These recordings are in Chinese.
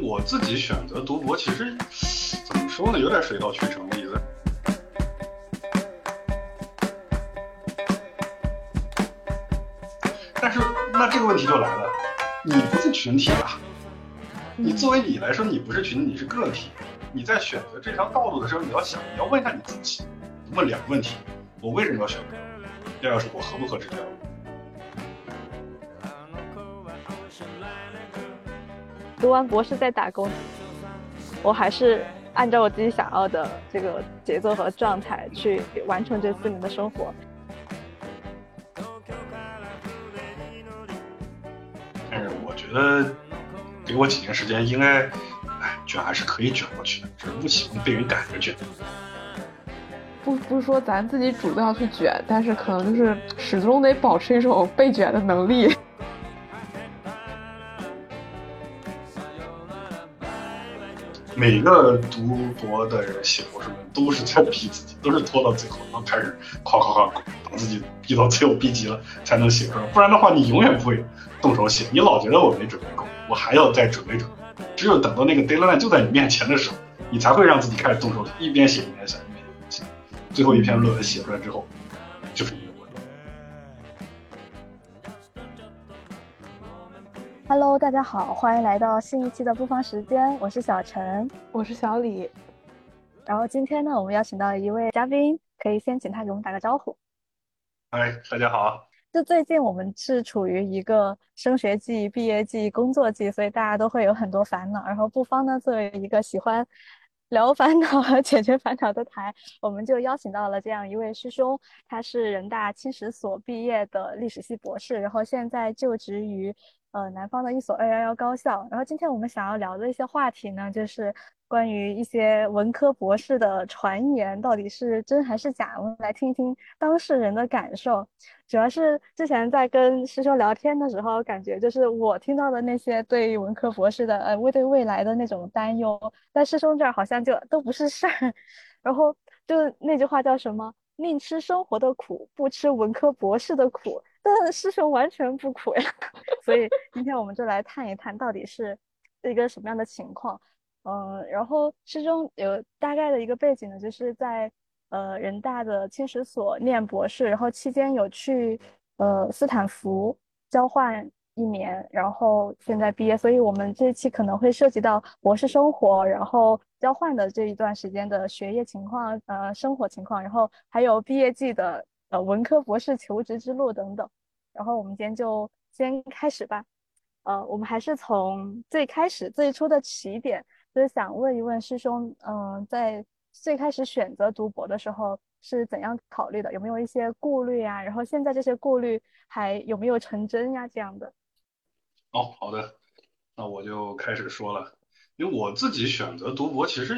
我自己选择读博，其实怎么说呢，有点水到渠成的意思。但是那这个问题就来了，你不是群体啊，你作为你来说，你不是群体，你是个体。你在选择这条道路的时候，你要想，你要问一下你自己，问两个问题：我为什么要选择？第二个是我合不合适这条路？读完博士再打工，我还是按照我自己想要的这个节奏和状态去完成这四年的生活。但是我觉得，给我几年时间，应该。哎卷还是可以卷过去的，只是不喜欢被人赶着卷。不不是说咱自己主动要去卷，但是可能就是始终得保持一种被卷的能力。每个读博的人写博士论文都是在逼自己，都是拖到最后，然后开始夸夸夸，把自己逼到最后逼急了才能写出来。不然的话，你永远不会动手写。你老觉得我没准备够，我还要再准备准备。只有等到那个 deadline 就在你面前的时候，你才会让自己开始动手，一边写一边想，一边写。最后一篇论文写出来之后，就是你 Hello，大家好，欢迎来到新一期的不方时间，我是小陈，我是小李。然后今天呢，我们邀请到一位嘉宾，可以先请他给我们打个招呼。嗨，大家好。就最近我们是处于一个升学季、毕业季、工作季，所以大家都会有很多烦恼。然后不方呢，作为一个喜欢聊烦恼和解决烦恼的台，我们就邀请到了这样一位师兄，他是人大青史所毕业的历史系博士，然后现在就职于呃南方的一所二幺幺高校。然后今天我们想要聊的一些话题呢，就是关于一些文科博士的传言到底是真还是假，我们来听听当事人的感受。主要是之前在跟师兄聊天的时候，感觉就是我听到的那些对文科博士的呃未对未来的那种担忧，在师兄这儿好像就都不是事儿。然后就那句话叫什么“宁吃生活的苦，不吃文科博士的苦”，但师兄完全不苦呀。所以今天我们就来探一探，到底是一个什么样的情况。嗯，然后师兄有大概的一个背景呢，就是在。呃，人大的青史所念博士，然后期间有去呃斯坦福交换一年，然后现在毕业，所以我们这一期可能会涉及到博士生活，然后交换的这一段时间的学业情况，呃，生活情况，然后还有毕业季的文科博士求职之路等等。然后我们今天就先开始吧，呃，我们还是从最开始最初的起点，就是想问一问师兄，嗯，在。最开始选择读博的时候是怎样考虑的？有没有一些顾虑呀？然后现在这些顾虑还有没有成真呀？这样的。哦，好的，那我就开始说了。因为我自己选择读博，其实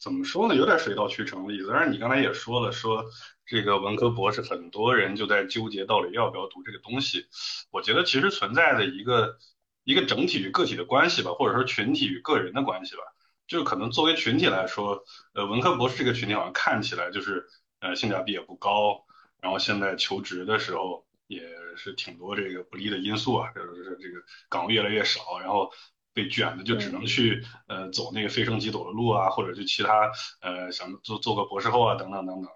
怎么说呢，有点水到渠成的意思。但是你刚才也说了，说这个文科博士很多人就在纠结到底要不要读这个东西。我觉得其实存在的一个一个整体与个体的关系吧，或者说群体与个人的关系吧。就可能作为群体来说，呃，文科博士这个群体好像看起来就是呃性价比也不高，然后现在求职的时候也是挺多这个不利的因素啊，就是这个岗位越来越少，然后被卷的就只能去呃走那个飞升即走的路啊，或者就其他呃想做做个博士后啊等等等等。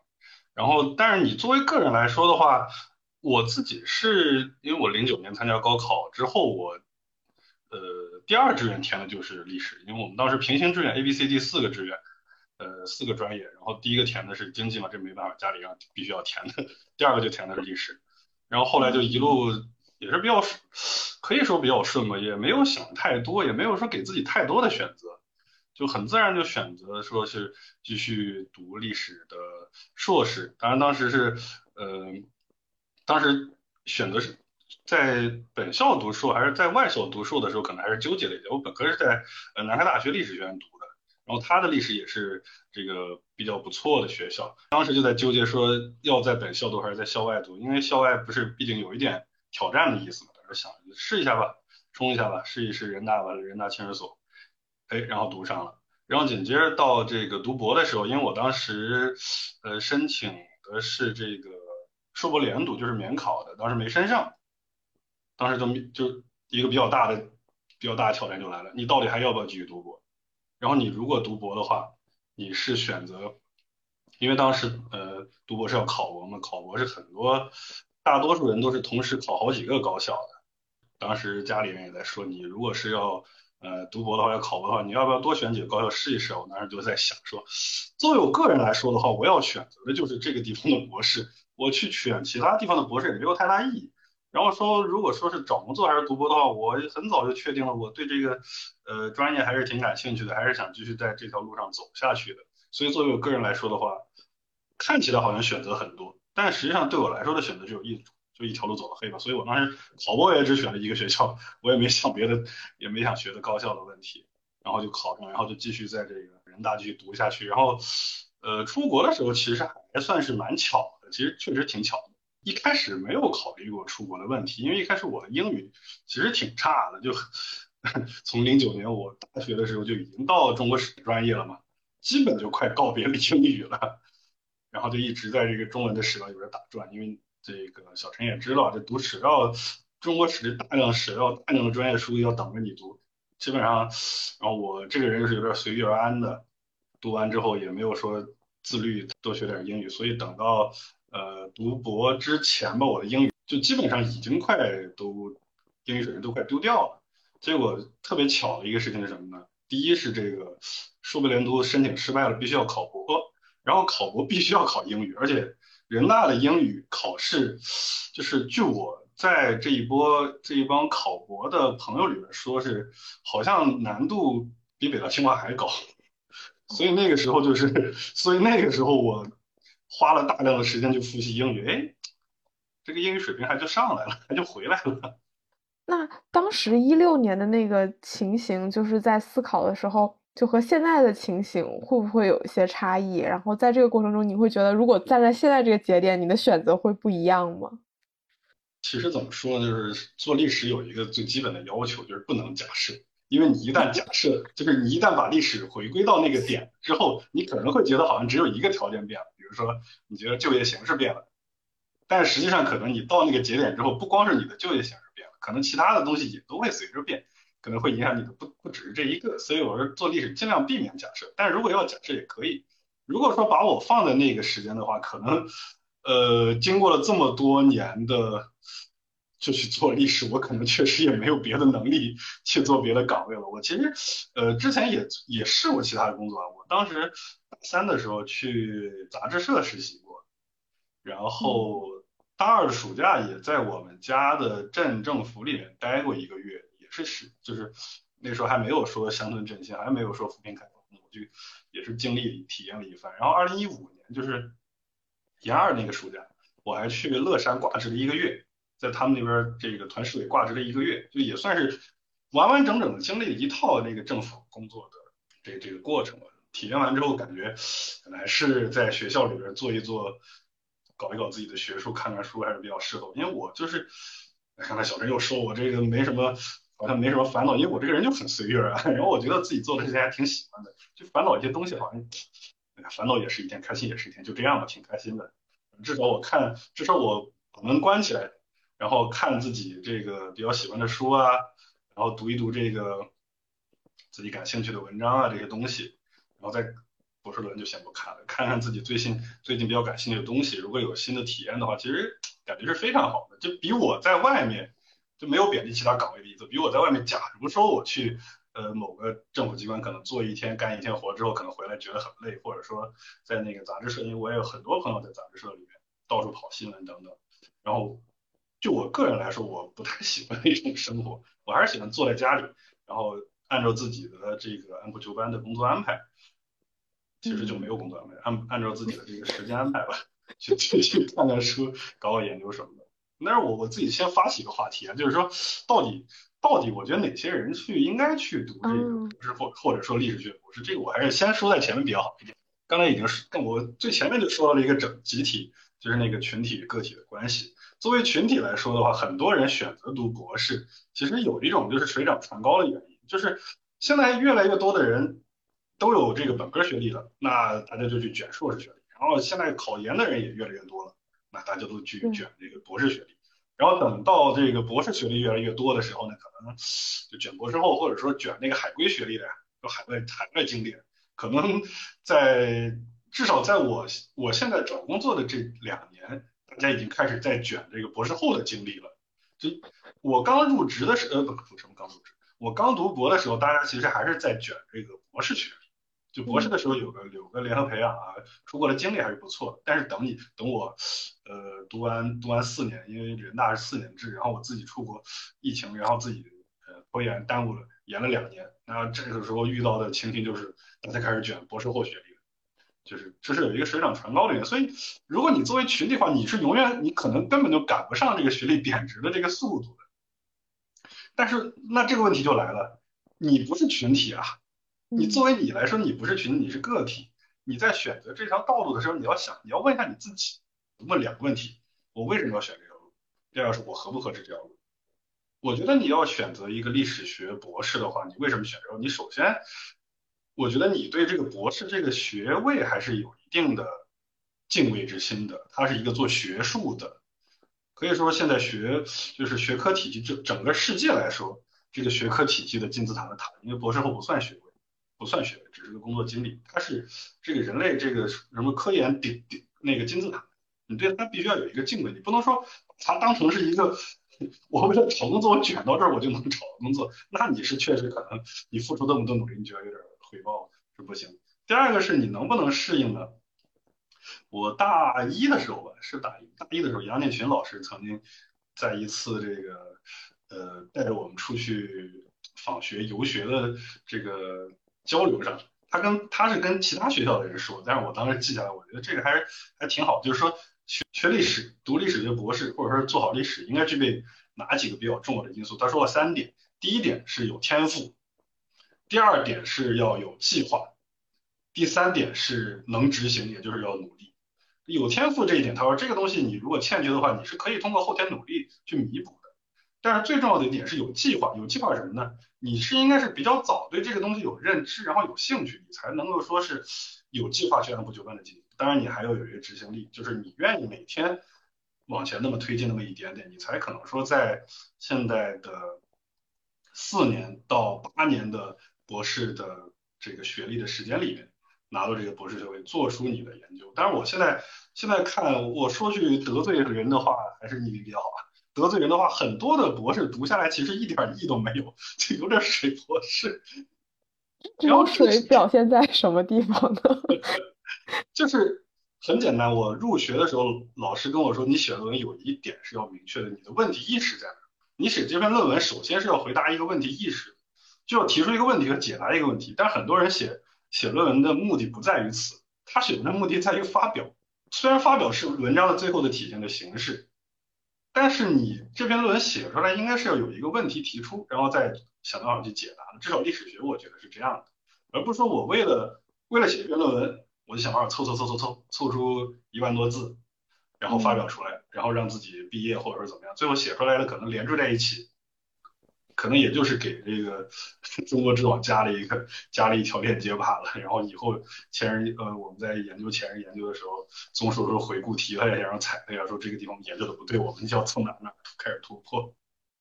然后，但是你作为个人来说的话，我自己是因为我零九年参加高考之后，我呃。第二志愿填的就是历史，因为我们当时平行志愿 A、B、C、D 四个志愿，呃，四个专业，然后第一个填的是经济嘛，这没办法，家里让必须要填的。第二个就填的是历史，然后后来就一路也是比较可以说比较顺嘛，也没有想太多，也没有说给自己太多的选择，就很自然就选择说是继续读历史的硕士。当然当时是，呃，当时选择是。在本校读书还是在外校读书的时候，可能还是纠结了一点。我本科是在呃南开大学历史学院读的，然后他的历史也是这个比较不错的学校。当时就在纠结说要在本校读还是在校外读，因为校外不是毕竟有一点挑战的意思嘛。当时想试一下吧，冲一下吧，试一试人大吧，人大青史所，哎，然后读上了。然后紧接着到这个读博的时候，因为我当时呃申请的是这个硕博连读，就是免考的，当时没申上。当时就就一个比较大的比较大的挑战就来了，你到底还要不要继续读博？然后你如果读博的话，你是选择，因为当时呃读博是要考博嘛，考博是很多大多数人都是同时考好几个高校的。当时家里人也在说，你如果是要呃读博的话，要考博的话，你要不要多选几个高校试一试？我当时就在想说，作为我个人来说的话，我要选择的就是这个地方的博士，我去选其他地方的博士也没有太大意义。然后说，如果说是找工作还是读博的话，我很早就确定了，我对这个呃专业还是挺感兴趣的，还是想继续在这条路上走下去的。所以作为我个人来说的话，看起来好像选择很多，但实际上对我来说的选择只有一种，就一条路走到黑吧。所以我当时考博也只选了一个学校，我也没想别的，也没想学的高校的问题，然后就考上，然后就继续在这个人大继续读下去。然后呃出国的时候其实还算是蛮巧的，其实确实挺巧的。一开始没有考虑过出国的问题，因为一开始我的英语其实挺差的，就 从零九年我大学的时候就已经到中国史专业了嘛，基本就快告别了英语了，然后就一直在这个中文的史料里边打转，因为这个小陈也知道，这读史料，中国史的大量史料、大量的专业书要等着你读，基本上，然后我这个人是有点随遇而安的，读完之后也没有说自律多学点英语，所以等到。呃，读博之前吧，我的英语就基本上已经快都英语水平都快丢掉了。结果特别巧的一个事情是什么呢？第一是这个硕博连读申请失败了，必须要考博，然后考博必须要考英语，而且人大的英语考试，就是据我在这一波这一帮考博的朋友里面说，是好像难度比北大清华还高。所以那个时候就是，所以那个时候我。花了大量的时间去复习英语，哎，这个英语水平还就上来了，还就回来了。那当时一六年的那个情形，就是在思考的时候，就和现在的情形会不会有一些差异？然后在这个过程中，你会觉得，如果站在现在这个节点，你的选择会不一样吗？其实怎么说呢，就是做历史有一个最基本的要求，就是不能假设。因为你一旦假设，就是你一旦把历史回归到那个点之后，你可能会觉得好像只有一个条件变了，比如说你觉得就业形势变了，但实际上可能你到那个节点之后，不光是你的就业形势变了，可能其他的东西也都会随着变，可能会影响你的不不只是这一个。所以我说做历史尽量避免假设，但如果要假设也可以。如果说把我放在那个时间的话，可能呃经过了这么多年的。就去做历史，我可能确实也没有别的能力 去做别的岗位了。我其实，呃，之前也也试过其他的工作啊。我当时大三的时候去杂志社实习过，然后大二的暑假也在我们家的镇政府里面待过一个月，也是是就是那时候还没有说乡村振兴，还没有说扶贫开发，我就也是经历体验了一番。然后二零一五年就是研二那个暑假，我还去乐山挂职了一个月。在他们那边这个团市委挂职了一个月，就也算是完完整整的经历了一套那个政府工作的这这个过程吧。体验完之后，感觉本来是在学校里边做一做，搞一搞自己的学术，看看书还是比较适合。因为我就是，刚才小陈又说我这个没什么，好像没什么烦恼，因为我这个人就很随遇而安。然后我觉得自己做的事情还挺喜欢的，就烦恼一些东西，好像，烦恼也是一天，开心也是一天，就这样吧，挺开心的。至少我看，至少我把门关起来。然后看自己这个比较喜欢的书啊，然后读一读这个自己感兴趣的文章啊这些东西，然后再博士论就先不看了，看看自己最近最近比较感兴趣的东西，如果有新的体验的话，其实感觉是非常好的，就比我在外面就没有贬低其他岗位的意思，比如我在外面，假如说我去呃某个政府机关可能做一天干一天活之后，可能回来觉得很累，或者说在那个杂志社，因为我也有很多朋友在杂志社里面到处跑新闻等等，然后。就我个人来说，我不太喜欢那种生活，我还是喜欢坐在家里，然后按照自己的这个按部就班的工作安排，其实就没有工作安排，按按照自己的这个时间安排吧，去去去看看书，搞搞研究什么的。那是我我自己先发起一个话题啊，就是说到底到底我觉得哪些人去应该去读这个博士或或者说历史学博士，这个我还是先说在前面比较好一点。刚才已经是跟我最前面就说到了一个整集体，就是那个群体个体的关系。作为群体来说的话，很多人选择读博士，其实有一种就是水涨船高的原因，就是现在越来越多的人都有这个本科学历了，那大家就去卷硕士学历，然后现在考研的人也越来越多了，那大家都去卷这个博士学历，然后等到这个博士学历越来越多的时候呢，可能就卷博士后，或者说卷那个海归学历的，就海外海外经典，可能在至少在我我现在找工作的这两年，大家已经开始在卷这个博士后的经历了。就我刚入职的时候，呃，不，什么刚入职？我刚读博的时候，大家其实还是在卷这个博士学历。就博士的时候有个有个联合培养啊，出国的经历还是不错。但是等你等我，呃，读完读完四年，因为人大是四年制，然后我自己出国，疫情，然后自己呃拖延耽误了，延了两年。那这个时候遇到的情形就是，大家开始卷博士后学历，就是这是有一个水涨船高的原因。所以，如果你作为群体的话，你是永远你可能根本就赶不上这个学历贬值的这个速度的。但是那这个问题就来了，你不是群体啊。你作为你来说，你不是群体，你是个体。你在选择这条道路的时候，你要想，你要问一下你自己，问两个问题：我为什么要选这条路？第二是我合不合适这条路？我觉得你要选择一个历史学博士的话，你为什么选这个？你首先，我觉得你对这个博士这个学位还是有一定的敬畏之心的。它是一个做学术的，可以说现在学就是学科体系，整整个世界来说，这个学科体系的金字塔的塔，因为博士后不算学位。不算学，只是个工作经历。它是这个人类这个什么科研顶顶那个金字塔，你对它必须要有一个敬畏，你不能说它当成是一个我为了找工作我卷到这儿我就能找工作，那你是确实可能你付出这么多努力，你觉得有点回报是不行。第二个是你能不能适应呢？我大一的时候吧，是大一大一的时候，杨建群老师曾经在一次这个呃带着我们出去访学游学的这个。交流上，他跟他是跟其他学校的人说，但是我当时记下来，我觉得这个还还挺好，就是说学学历史、读历史学博士，或者说做好历史，应该具备哪几个比较重要的因素？他说了三点，第一点是有天赋，第二点是要有计划，第三点是能执行，也就是要努力。有天赋这一点，他说这个东西你如果欠缺的话，你是可以通过后天努力去弥补的。但是最重要的一点是有计划，有计划什么呢？你是应该是比较早对这个东西有认知，然后有兴趣，你才能够说是有计划去按部就班的进行。当然，你还要有一个执行力，就是你愿意每天往前那么推进那么一点点，你才可能说在现在的四年到八年的博士的这个学历的时间里面，拿到这个博士学位，做出你的研究。但是我现在现在看，我说句得罪人的话，还是你比较好吧。得罪人的话，很多的博士读下来其实一点意义都没有，就有点水博士。然后水表现在什么地方呢？就是很简单，我入学的时候，老师跟我说，你写论文有一点是要明确的，你的问题意识在哪？你写这篇论文，首先是要回答一个问题意识，就要提出一个问题和解答一个问题。但很多人写写论文的目的不在于此，他写的目的在于发表。虽然发表是文章的最后的体现的形式。但是你这篇论文写出来，应该是要有一个问题提出，然后再想办法去解答的。至少历史学我觉得是这样的，而不是说我为了为了写一篇论文，我就想办法凑凑凑凑凑凑出一万多字，然后发表出来，然后让自己毕业或者是怎么样，最后写出来的可能连缀在一起。可能也就是给这个 中国知网加了一个加了一条链接罢了。然后以后前人呃我们在研究前人研究的时候，总是说回顾提了一下，然后踩了一下，说这个地方研究的不对，我们就要从哪哪开始突破。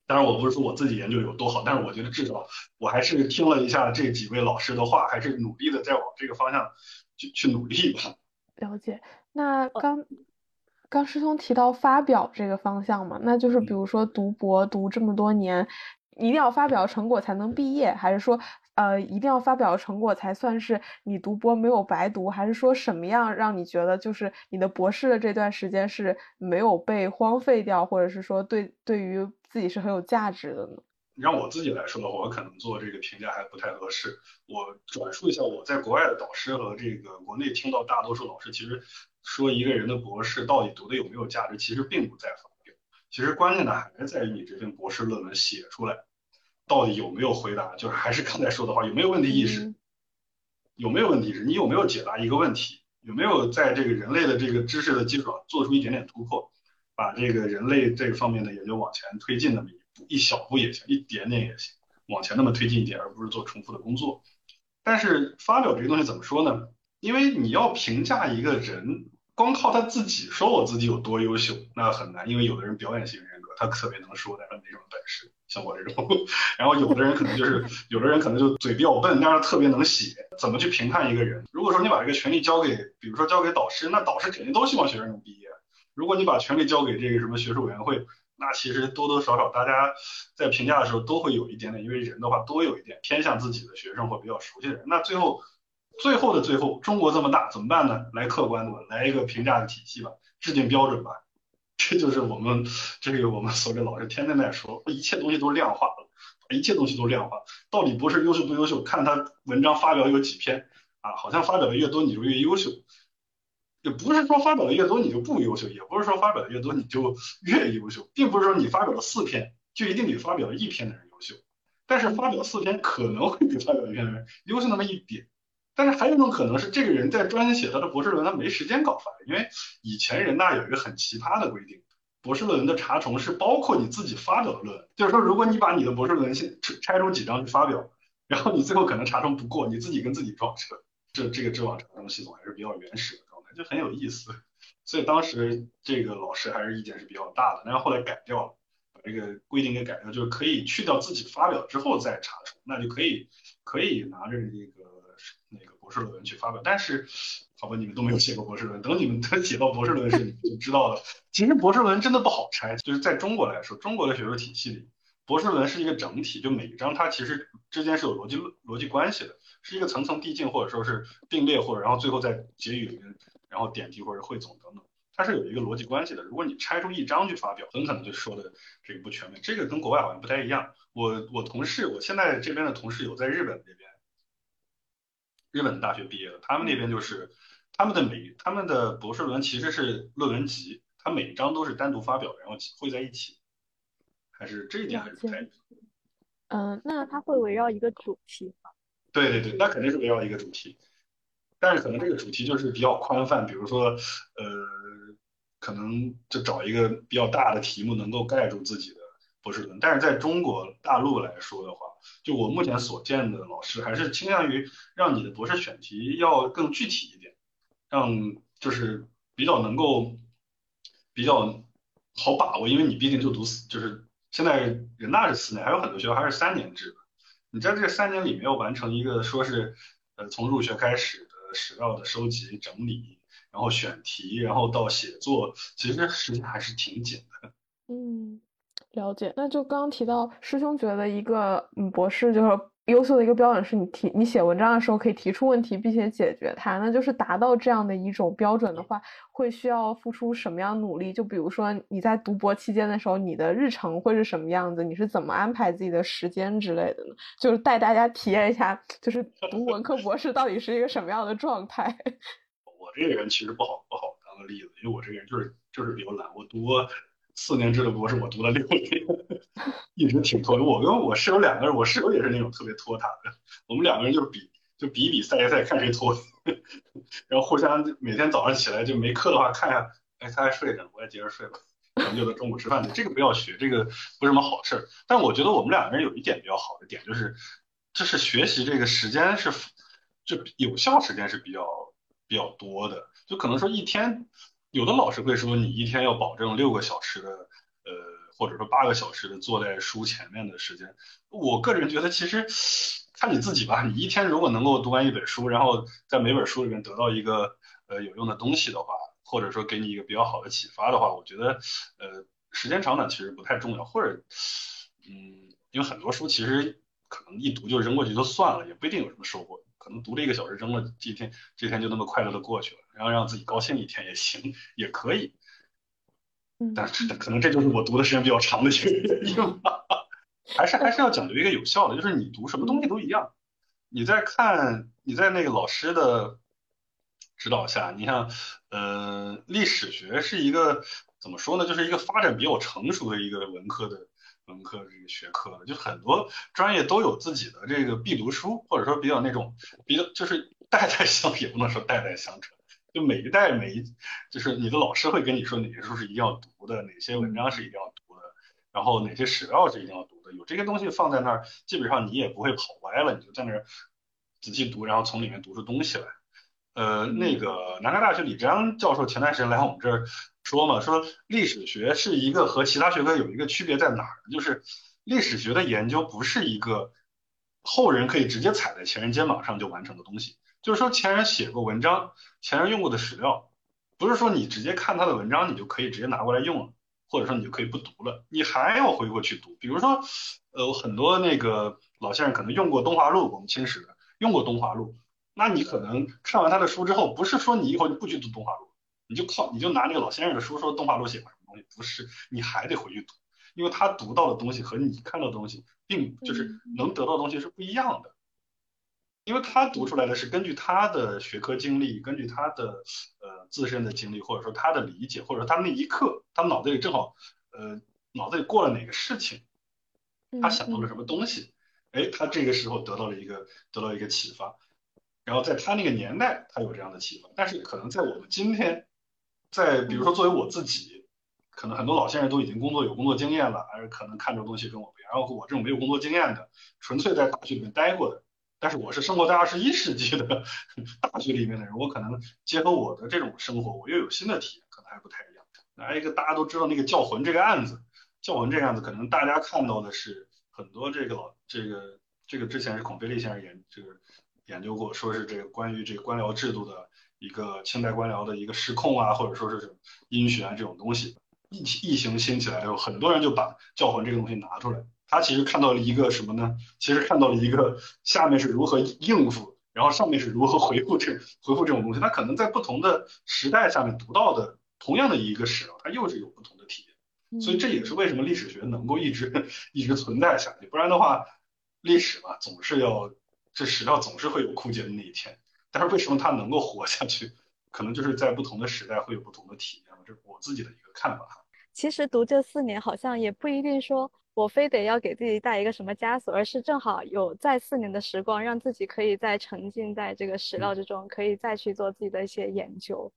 当然我不是说我自己研究有多好，但是我觉得至少我还是听了一下这几位老师的话，还是努力的在往这个方向去去努力吧。了解。那刚刚师兄提到发表这个方向嘛，那就是比如说读博读这么多年。一定要发表成果才能毕业，还是说，呃，一定要发表成果才算是你读博没有白读？还是说什么样让你觉得就是你的博士的这段时间是没有被荒废掉，或者是说对对于自己是很有价值的呢？让我自己来说的话，我可能做这个评价还不太合适。我转述一下我在国外的导师和这个国内听到大多数老师，其实说一个人的博士到底读的有没有价值，其实并不在乎。其实关键的还是在于你这篇博士论文写出来，到底有没有回答，就是还是刚才说的话，有没有问题意识，有没有问题意识，你有没有解答一个问题，有没有在这个人类的这个知识的基础上做出一点点突破，把这个人类这个方面的研究往前推进那么一步，一小步也行，一点点也行，往前那么推进一点，而不是做重复的工作。但是发表这个东西怎么说呢？因为你要评价一个人。光靠他自己说我自己有多优秀，那很难，因为有的人表演型人格，他特别能说，但是没什么本事，像我这种。然后有的人可能就是，有的人可能就嘴比较笨，但是特别能写。怎么去评判一个人？如果说你把这个权利交给，比如说交给导师，那导师肯定都希望学生能毕业。如果你把权利交给这个什么学术委员会，那其实多多少少大家在评价的时候都会有一点点，因为人的话多有一点偏向自己的学生或比较熟悉的人。那最后。最后的最后，中国这么大，怎么办呢？来客观的吧，来一个评价的体系吧，制定标准吧。这就是我们这个我们所有的老师天天在说，一切东西都量化了，一切东西都量化。到底博士优秀不优秀，看他文章发表有几篇啊？好像发表的越多你就越优秀，也不是说发表的越多你就不优秀，也不是说发表的越多你就越优秀，并不是说你发表了四篇就一定比发表了一篇的人优秀，但是发表四篇可能会比发表一篇的人优秀那么一点。但是还有一种可能是，这个人在专心写他的博士论文，他没时间搞发。因为以前人大有一个很奇葩的规定，博士论文的查重是包括你自己发表的论文。就是说，如果你把你的博士论文先拆出几张去发表，然后你最后可能查重不过，你自己跟自己撞车。这这个知网查重系统还是比较原始的状态，就很有意思。所以当时这个老师还是意见是比较大的，但是后来改掉了，把这个规定给改掉，就是可以去掉自己发表之后再查重，那就可以可以拿着这个。博士论文去发表，但是好吧，你们都没有写过博士论文，等你们都写到博士论文时，你就知道了。其实博士论文真的不好拆，就是在中国来说，中国的学术体系里，博士论文是一个整体，就每一章它其实之间是有逻辑逻辑关系的，是一个层层递进，或者说是并列，或者然后最后在结语里面，然后点题或者汇总等等，它是有一个逻辑关系的。如果你拆出一章去发表，很可能就说的这个不全面。这个跟国外好像不太一样。我我同事，我现在这边的同事有在日本那边。日本大学毕业的，他们那边就是他们的每他们的博士论文其实是论文集，他每一章都是单独发表，然后汇在一起，还是这一点还是不太。嗯，那他会围绕一个主题吗？对对对，那肯定是围绕一个主题，但是可能这个主题就是比较宽泛，比如说呃，可能就找一个比较大的题目能够盖住自己博士论，但是在中国大陆来说的话。就我目前所见的老师，还是倾向于让你的博士选题要更具体一点，让就是比较能够比较好把握，因为你毕竟就读四，就是现在人大是四年，还有很多学校还是三年制的，你在这三年里面要完成一个说是呃从入学开始的史料的收集整理，然后选题，然后到写作，其实时间还是挺紧的。嗯。了解，那就刚刚提到师兄觉得一个嗯博士就是优秀的一个标准是你提你写文章的时候可以提出问题并且解决它，那就是达到这样的一种标准的话，会需要付出什么样努力？就比如说你在读博期间的时候，你的日程会是什么样子？你是怎么安排自己的时间之类的呢？就是带大家体验一下，就是读文科博士到底是一个什么样的状态？我这个人其实不好不好当个例子，因为我这个人就是就是比较懒，我读。四年制的博士，我读了六年，一直挺拖。我跟我室友两个人，我室友也是那种特别拖沓的。我们两个人就是比，就比比赛一赛，看谁拖。然后互相每天早上起来就没课的话，看一下，哎，他还睡着，我也接着睡吧。咱们就到中午吃饭去。这个不要学，这个不是什么好事儿。但我觉得我们两个人有一点比较好的点，就是，就是学习这个时间是，就有效时间是比较比较多的。就可能说一天。有的老师会说，你一天要保证六个小时的，呃，或者说八个小时的坐在书前面的时间。我个人觉得，其实看你自己吧。你一天如果能够读完一本书，然后在每本书里面得到一个呃有用的东西的话，或者说给你一个比较好的启发的话，我觉得呃时间长短其实不太重要。或者，嗯，因为很多书其实可能一读就扔过去就算了，也不一定有什么收获。可能读了一个小时扔了，这天这天就那么快乐的过去了，然后让自己高兴一天也行，也可以。但是可能这就是我读的时间比较长的一个原因吧。还是还是要讲究一个有效的，就是你读什么东西都一样。你在看你在那个老师的指导下，你像呃历史学是一个怎么说呢？就是一个发展比较成熟的一个文科的。文科这个学科就很多专业都有自己的这个必读书，或者说比较那种比较就是代代相 也不能说代代相传，就每一代每一就是你的老师会跟你说哪些书是一定要读的，哪些文章是一定要读的，然后哪些史料是一定要读的，有这些东西放在那儿，基本上你也不会跑歪了，你就在那儿仔细读，然后从里面读出东西来。呃，那个南开大学李志安教授前段时间来我们这儿说嘛，说历史学是一个和其他学科有一个区别在哪儿？就是历史学的研究不是一个后人可以直接踩在前人肩膀上就完成的东西。就是说前人写过文章，前人用过的史料，不是说你直接看他的文章，你就可以直接拿过来用了，或者说你就可以不读了，你还要回过去读。比如说，呃，很多那个老先生可能用过东华录，我们清史的用过东华录，那你可能看完他的书之后，不是说你以后就不去读东华录，你就靠你就拿那个老先生的书说东华录写过什么东西，不是，你还得回去读，因为他读到的东西和你看到的东西，并就是能得到的东西是不一样的。因为他读出来的是根据他的学科经历，根据他的呃自身的经历，或者说他的理解，或者说他那一刻他脑子里正好呃脑子里过了哪个事情，他想到了什么东西，哎，他这个时候得到了一个得到一个启发，然后在他那个年代他有这样的启发，但是可能在我们今天，在比如说作为我自己，可能很多老先生都已经工作有工作经验了，而可能看这东西跟我不一样，然后我这种没有工作经验的，纯粹在大学里面待过的。但是我是生活在二十一世纪的 大学里面的人，我可能结合我的这种生活，我又有新的体验，可能还不太一样。来一个大家都知道那个教魂这个案子，教魂这个案子，可能大家看到的是很多这个老这个这个之前是孔飞利先生研这个研究过，说是这个关于这个官僚制度的一个清代官僚的一个失控啊，或者说是什么阴旋这种东西，疫疫情兴起来之后，很多人就把教魂这个东西拿出来。他其实看到了一个什么呢？其实看到了一个下面是如何应付，然后上面是如何回复这回复这种东西。他可能在不同的时代下面读到的同样的一个史料，他又是有不同的体验。所以这也是为什么历史学能够一直一直存在下去。不然的话，历史嘛，总是要这史料总是会有枯竭的那一天。但是为什么它能够活下去？可能就是在不同的时代会有不同的体验。这是我自己的一个看法。其实读这四年好像也不一定说。我非得要给自己带一个什么枷锁，而是正好有在四年的时光，让自己可以再沉浸在这个史料之中，可以再去做自己的一些研究。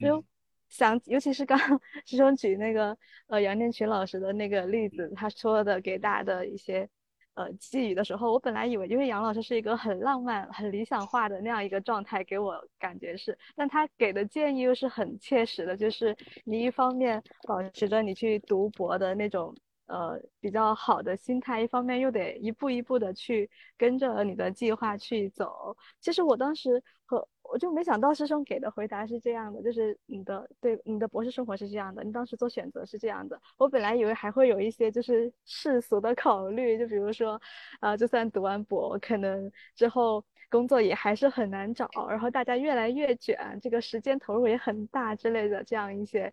就想，尤其是刚师兄举那个呃杨念群老师的那个例子，他说的给大家的一些呃寄语的时候，我本来以为，因为杨老师是一个很浪漫、很理想化的那样一个状态，给我感觉是，但他给的建议又是很切实的，就是你一方面保持着你去读博的那种。呃，比较好的心态，一方面又得一步一步的去跟着你的计划去走。其实我当时和我就没想到师兄给的回答是这样的，就是你的对你的博士生活是这样的，你当时做选择是这样的。我本来以为还会有一些就是世俗的考虑，就比如说，呃，就算读完博，可能之后工作也还是很难找，然后大家越来越卷，这个时间投入也很大之类的这样一些。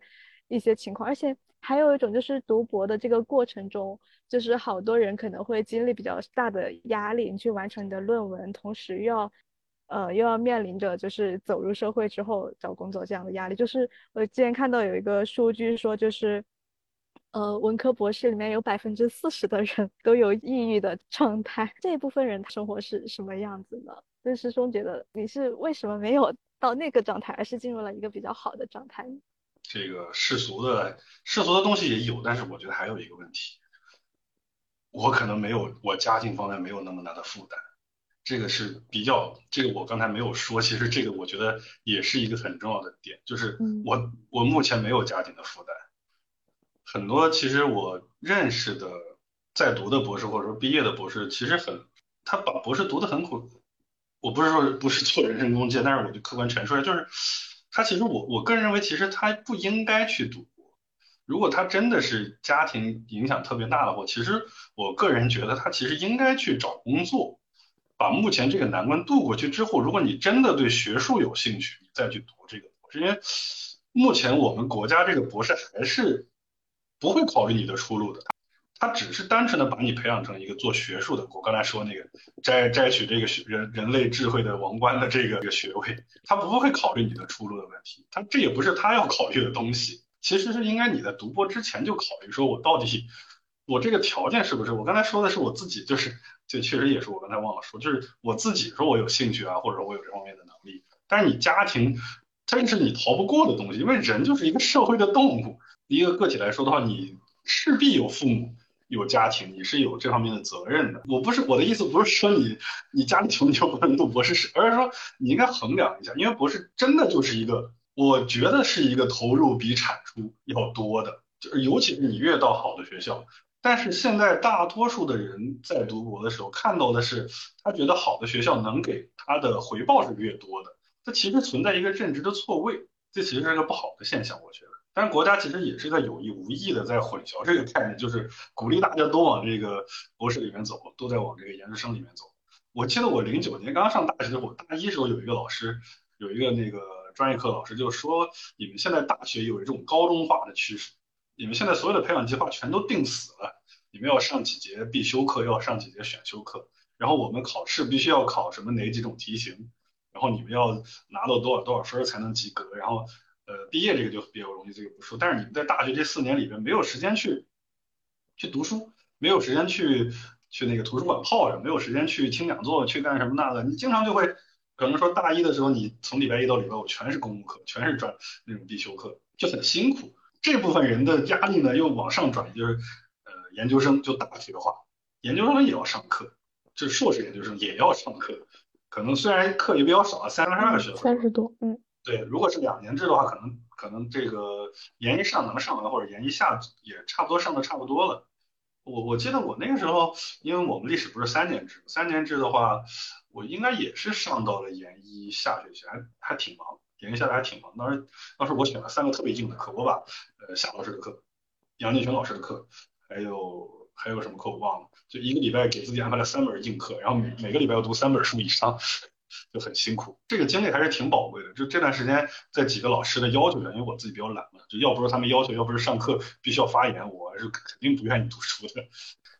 一些情况，而且还有一种就是读博的这个过程中，就是好多人可能会经历比较大的压力，你去完成你的论文，同时又要，呃，又要面临着就是走入社会之后找工作这样的压力。就是我之前看到有一个数据说，就是，呃，文科博士里面有百分之四十的人 都有抑郁的状态。这一部分人生活是什么样子呢？就师兄觉得你是为什么没有到那个状态，而是进入了一个比较好的状态？这个世俗的世俗的东西也有，但是我觉得还有一个问题，我可能没有我家庭方面没有那么大的负担，这个是比较这个我刚才没有说，其实这个我觉得也是一个很重要的点，就是我我目前没有家庭的负担，很多其实我认识的在读的博士或者说毕业的博士，其实很他把博士读得很苦，我不是说不是做人身攻击，但是我就客观陈述一下，就是。他其实我我个人认为，其实他不应该去读博。如果他真的是家庭影响特别大的话，其实我个人觉得他其实应该去找工作，把目前这个难关度过去之后，如果你真的对学术有兴趣，你再去读这个博士。因为目前我们国家这个博士还是不会考虑你的出路的。他只是单纯的把你培养成一个做学术的，我刚才说那个摘摘取这个学人人类智慧的王冠的这个一个学位，他不会考虑你的出路的问题，他这也不是他要考虑的东西，其实是应该你在读博之前就考虑，说我到底我这个条件是不是？我刚才说的是我自己，就是这确实也是我刚才忘了说，就是我自己说我有兴趣啊，或者说我有这方面的能力，但是你家庭，这是你逃不过的东西，因为人就是一个社会的动物，一个个体来说的话，你势必有父母。有家庭，你是有这方面的责任的。我不是我的意思，不是说你你家里穷你就不能读博士，是而是说你应该衡量一下，因为博士真的就是一个，我觉得是一个投入比产出要多的，就是尤其是你越到好的学校。但是现在大多数的人在读博的时候看到的是，他觉得好的学校能给他的回报是越多的，这其实存在一个认知的错位，这其实是个不好的现象，我觉得。但国家其实也是在有意无意的在混淆这个概念，就是鼓励大家都往这个博士里面走，都在往这个研究生里面走。我记得我零九年刚上大学的时候，我大一时候有一个老师，有一个那个专业课老师就说，你们现在大学有一种高中化的趋势。你们现在所有的培养计划全都定死了，你们要上几节必修课，要上几节选修课，然后我们考试必须要考什么哪几种题型，然后你们要拿到多少多少分才能及格，然后呃毕业这个就比较容易，这个不说。但是你们在大学这四年里面没有时间去去读书，没有时间去去那个图书馆泡着，没有时间去听讲座，去干什么那个，你经常就会可能说大一的时候，你从礼拜一到礼拜五全是公共课，全是专那种必修课，就很辛苦。这部分人的压力呢，又往上转，就是呃，研究生就大学化，研究生也要上课，这硕士研究生也要上课，可能虽然课也比较少，三十二学分，三十多，嗯，对，如果是两年制的话，可能可能这个研一上能上完，或者研一下也差不多上的差不多了。我我记得我那个时候，因为我们历史不是三年制，三年制的话，我应该也是上到了研一下学期，还还挺忙。研一下来还挺忙，当时当时我选了三个特别硬的课，我把呃夏老师的课、杨建群老师的课，还有还有什么课我忘了，就一个礼拜给自己安排了三门硬课，然后每每个礼拜要读三本书以上，就很辛苦。这个经历还是挺宝贵的。就这段时间，在几个老师的要求下，因为我自己比较懒嘛，就要不是他们要求，要不是上课必须要发言，我是肯定不愿意读书的，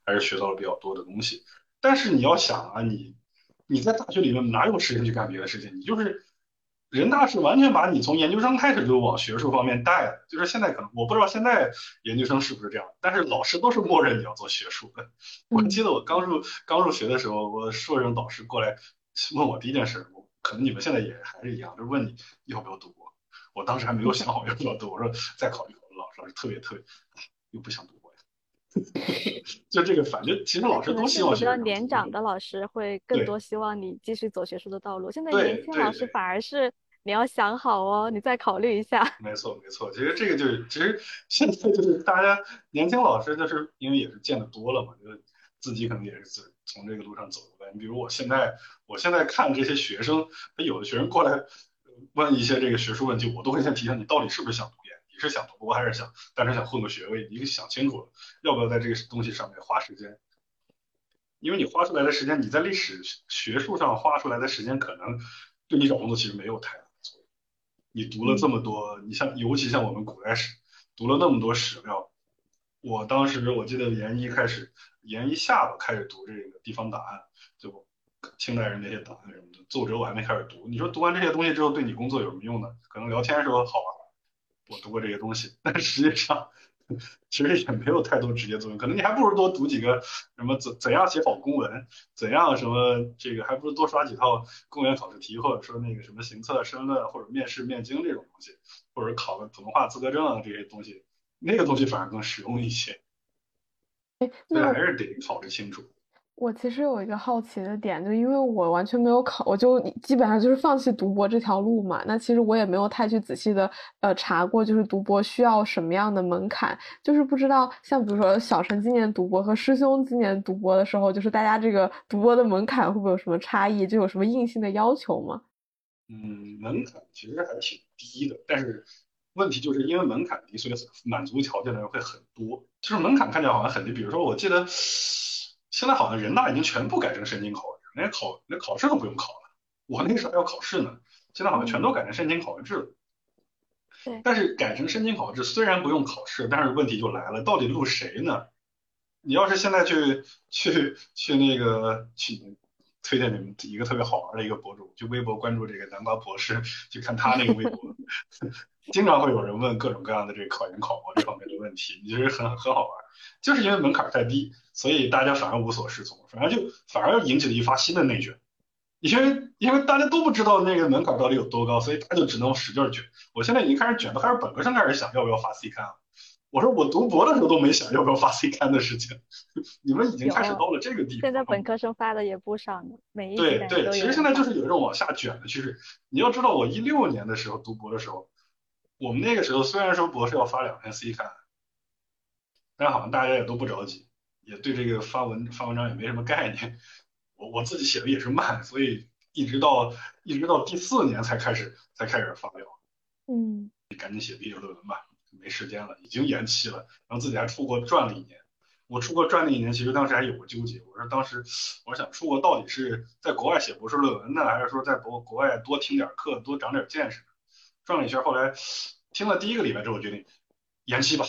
还是学到了比较多的东西。但是你要想啊，你你在大学里面哪有时间去干别的事情？你就是。人大是完全把你从研究生开始就往学术方面带的，就是现在可能我不知道现在研究生是不是这样，但是老师都是默认你要做学术的。我记得我刚入刚入学的时候，我硕士导师过来问我第一件事，我可能你们现在也还是一样，就是问你要不要读博。我当时还没有想好要不要读，我说再考虑考虑。老师老师特别特别，又不想读博呀。就这个，反正其实老师都希望。比较年长的老师会更多希望你继续走学术的道路，现在年轻老师反而是。你要想好哦，你再考虑一下。没错，没错。其实这个就是，其实现在就是大家年轻老师，就是因为也是见的多了嘛，就是自己可能也是自从这个路上走过来。你比如我现在，我现在看这些学生，他有的学生过来问一些这个学术问题，我都会先提醒你，到底是不是想读研？你是想读博还是想单纯想混个学位？你想清楚了，要不要在这个东西上面花时间？因为你花出来的时间，你在历史学术上花出来的时间，可能对你找工作其实没有太大的作用。你读了这么多，你像尤其像我们古代史，读了那么多史料，我当时我记得研一开始，研一下吧开始读这个地方档案，就清代人那些档案什么的，奏折我还没开始读。你说读完这些东西之后对你工作有什么用呢？可能聊天时候好玩，我读过这些东西，但实际上。其实也没有太多直接作用，可能你还不如多读几个什么怎怎样写好公文，怎样什么这个，还不如多刷几套公务员考试题，或者说那个什么行测申论或者面试面经这种东西，或者考个普通话资格证啊这些东西，那个东西反而更实用一些。哎，那还是得考虑清楚。我其实有一个好奇的点，就因为我完全没有考，我就基本上就是放弃读博这条路嘛。那其实我也没有太去仔细的呃查过，就是读博需要什么样的门槛，就是不知道像比如说小陈今年读博和师兄今年读博的时候，就是大家这个读博的门槛会不会有什么差异？就有什么硬性的要求吗？嗯，门槛其实还挺低的，但是问题就是因为门槛低，所以满足条件的人会很多。就是门槛看起来好像很低，比如说我记得。现在好像人大已经全部改成申请考核，连考连考试都不用考了。我那时候还要考试呢，现在好像全都改成申请考核制了。对。但是改成申请考核制，虽然不用考试，但是问题就来了，到底录谁呢？你要是现在去去去那个去推荐你们一个特别好玩的一个博主，就微博关注这个南瓜博士，去看他那个微博，经常会有人问各种各样的这个考研考博这方面的问题，你觉得很很好玩，就是因为门槛太低。所以大家反而无所适从，反而就反而引起了一发新的内卷，因为因为大家都不知道那个门槛到底有多高，所以他就只能使劲卷。我现在已经开始卷，都开始本科生开始想要不要发 C 刊了，我说我读博的时候都没想要不要发 C 刊的事情，你们已经开始到了这个地步。现在本科生发的也不少呢，每一对对，其实现在就是有一一种往下卷的趋势。你要知道，我一六年的时候读博的时候，我们那个时候虽然说博士要发两篇 C 刊，但好像大家也都不着急，也对这个发文发文章也没什么概念。我我自己写的也是慢，所以一直到一直到第四年才开始才开始发表。嗯，你赶紧写毕业论文吧。没时间了，已经延期了，然后自己还出国转了一年。我出国转了一年，其实当时还有个纠结，我说当时我想出国到底是在国外写博士论文呢，还是说在国国外多听点课，多长点见识？转了一圈，后来听了第一个礼拜之后，我决定延期吧，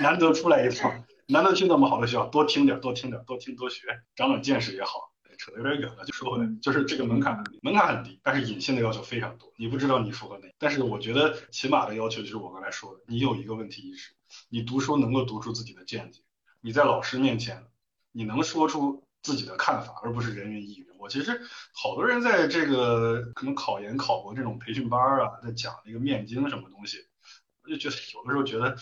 难得出来一趟，难得去那么好的学校，多听点，多听点，多听多学，长长见识也好。扯得有点远了，就说回来，就是这个门槛门槛很低，但是隐性的要求非常多，你不知道你符合哪。但是我觉得起码的要求就是我刚才说的，你有一个问题意识，你读书能够读出自己的见解，你在老师面前你能说出自己的看法，而不是人云亦云。我其实好多人在这个可能考研考博这种培训班啊，在讲那个面经什么东西，我就觉得有的时候觉得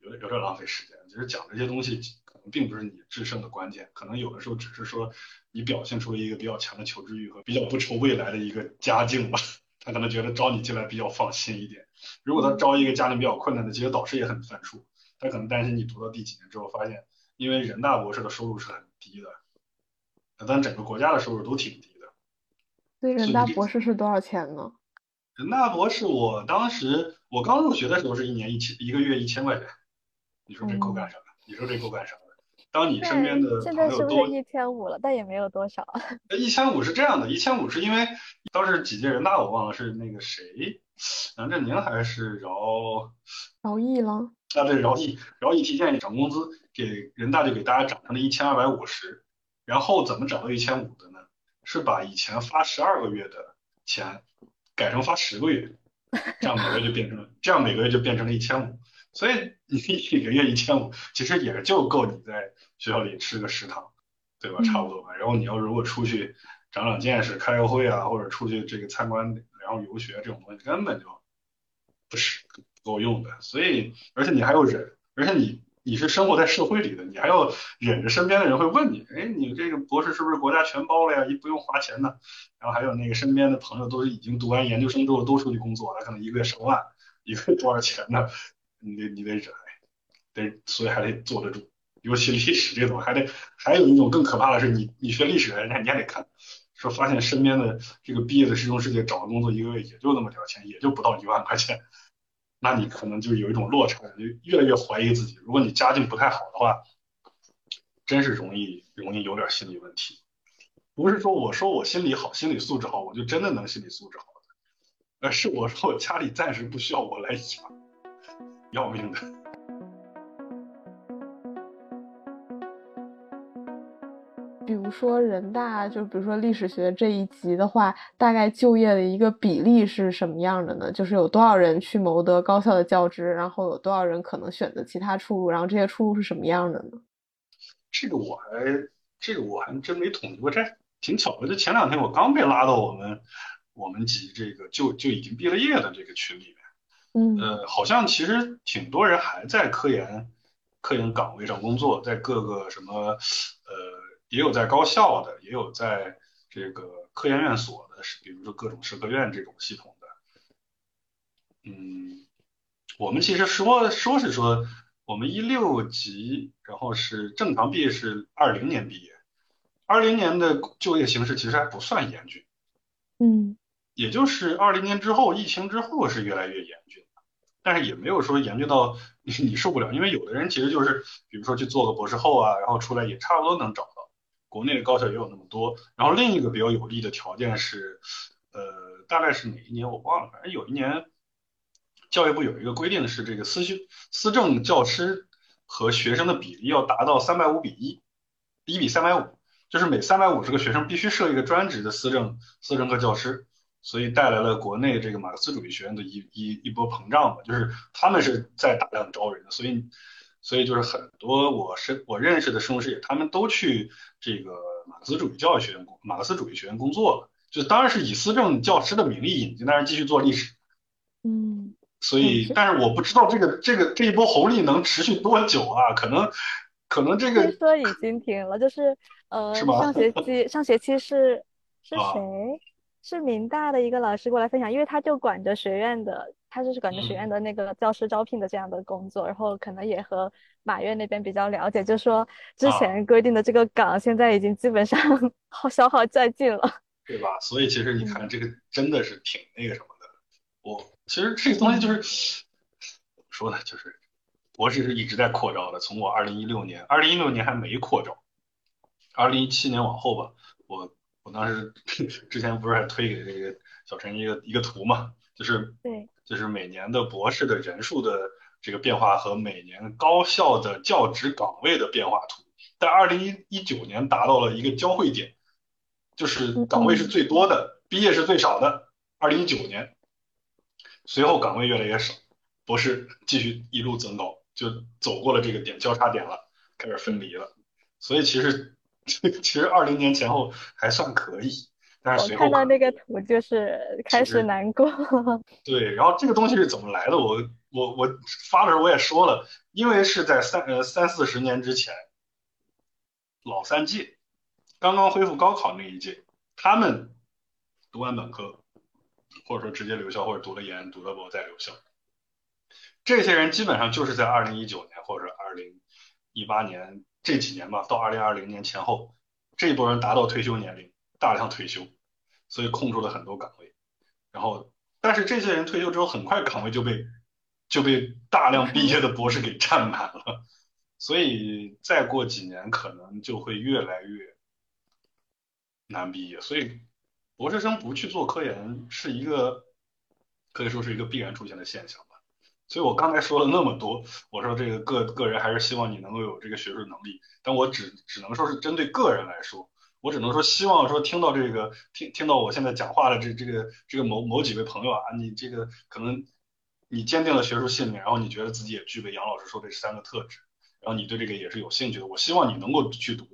有点有点浪费时间，就是讲这些东西可能并不是你制胜的关键，可能有的时候只是说。你表现出了一个比较强的求知欲和比较不愁未来的一个家境吧，他可能觉得招你进来比较放心一点。如果他招一个家庭比较困难的，其实导师也很犯怵，他可能担心你读到第几年之后发现，因为人大博士的收入是很低的，但整个国家的收入都挺低的。对，人大博士是多少钱呢？人大博士，我当时我刚入学的时候是一年一千一个月一千块钱，你说这够干啥？你说这够干啥？当你身边的朋友都现在是不是一千五了？但也没有多少。一千五是这样的，一千五是因为当时几届人大我忘了是那个谁，杨振宁还是饶饶毅了啊？对，饶毅，饶毅提建议涨工资，给人大就给大家涨成了一千二百五十。然后怎么涨到一千五的呢？是把以前发十二个月的钱改成发十个月，这样每个月就变成了这样每个月就变成了一千五。所以你一个月一千五，其实也就够你在学校里吃个食堂，对吧？差不多吧。然后你要如果出去长长见识、开个会啊，或者出去这个参观，然后游学这种东西，根本就不是不够用的。所以，而且你还要忍，而且你你是生活在社会里的，你还要忍着身边的人会问你，哎，你这个博士是不是国家全包了呀？一不用花钱呢。然后还有那个身边的朋友都是已经读完研究生之后都出去工作，了可能一个月上万，一个月多少钱呢？你得你得忍，得所以还得坐得住。尤其历史这种，还得还有一种更可怕的是，你你学历史的人，你还得看，说发现身边的这个毕业的师兄师姐找的工作一个月也就那么点钱，也就不到一万块钱，那你可能就有一种落差，就越来越怀疑自己。如果你家境不太好的话，真是容易容易有点心理问题。不是说我说我心理好，心理素质好，我就真的能心理素质好，而是我说我家里暂时不需要我来养。要命的。比如说人大，就比如说历史学这一级的话，大概就业的一个比例是什么样的呢？就是有多少人去谋得高校的教职，然后有多少人可能选择其他出路，然后这些出路是什么样的呢？这个我还这个我还真没统计过，这挺巧的。就前两天我刚被拉到我们我们级这个就就已经毕了业的这个群里。嗯，呃，好像其实挺多人还在科研科研岗位上工作，在各个什么呃，也有在高校的，也有在这个科研院所的，是比如说各种社科院这种系统的。嗯，我们其实说说是说，我们一六级，然后是正常毕业是二零年毕业，二零年的就业形势其实还不算严峻。嗯，也就是二零年之后，疫情之后是越来越严峻。但是也没有说严峻到 你你受不了，因为有的人其实就是，比如说去做个博士后啊，然后出来也差不多能找到。国内的高校也有那么多。然后另一个比较有利的条件是，呃，大概是哪一年我忘了，反正有一年，教育部有一个规定是这个私修私政教师和学生的比例要达到三百五比一，一比三百五，就是每三百五十个学生必须设一个专职的私政私政课教师。所以带来了国内这个马克思主义学院的一一一波膨胀吧，就是他们是在大量招人的，所以所以就是很多我是我认识的师兄师姐，他们都去这个马克思主义教育学院工马克思主义学院工作了，就当然是以思政教师的名义引进，但是继续做历史。嗯，所以，但是我不知道这个这个这一波红利能持续多久啊？可能可能这个听说已经停了，就是呃，是上学期上学期是是啊谁？是民大的一个老师过来分享，因为他就管着学院的，他就是管着学嗯院的那个教师招聘的这样的工作，然后可能也和马院那边比较了解，就说之啊前规定的这个岗现在已经基本上 耗消耗殆尽了。对吧？所以其实你看，嗯这个真的是挺那个什么的。我其实这个东西就是怎么说呢？就是博士是一直在扩招的，从我二零一六年，二零一六年还没扩招，二零一七年往后吧，我我当时 之前不是还推给这个小陈一个一个图嘛，就是对，就是每年的博士的人数的这个变化和每年高校的教职岗位的变化图，在二零一九年达到了一个交汇点，就是岗位是最多的，毕业是最少的。二零一九年，随后岗位越来越少，博士继续一路增高，就走过了这个点交叉点了，开始分离了。所以其实 其实二零年前后还算可以，但是我看到那个图就是开始难过。对，然后这个东西是怎么来的？我我我发的时候我也说了，因为是在三呃三四十年之前，老三届刚刚恢复高考那一届，他们读完本科，或者说直接留校，或者读了研、读了博再留校，这些人基本上就是在二零一九年或者二零一八年这几年吧，到二零二零年前后，这一波人达到退休年龄，大量退休，所以空出了很多岗位。然后，但是这些人退休之后，很快岗位就被就被大量毕业的博士给占满了，所以再过几年可能就会越来越难毕业。所以，博士生不去做科研是一个可以说是一个必然出现的现象。所以我刚才说了那么多，我说这个个个人还是希望你能够有这个学术能力，但我只只能说是针对个人来说。我只能说，希望说听到这个听听到我现在讲话的这这个这个某某几位朋友啊，你这个可能你坚定了学术信念，然后你觉得自己也具备杨老师说这三个特质，然后你对这个也是有兴趣的，我希望你能够去读，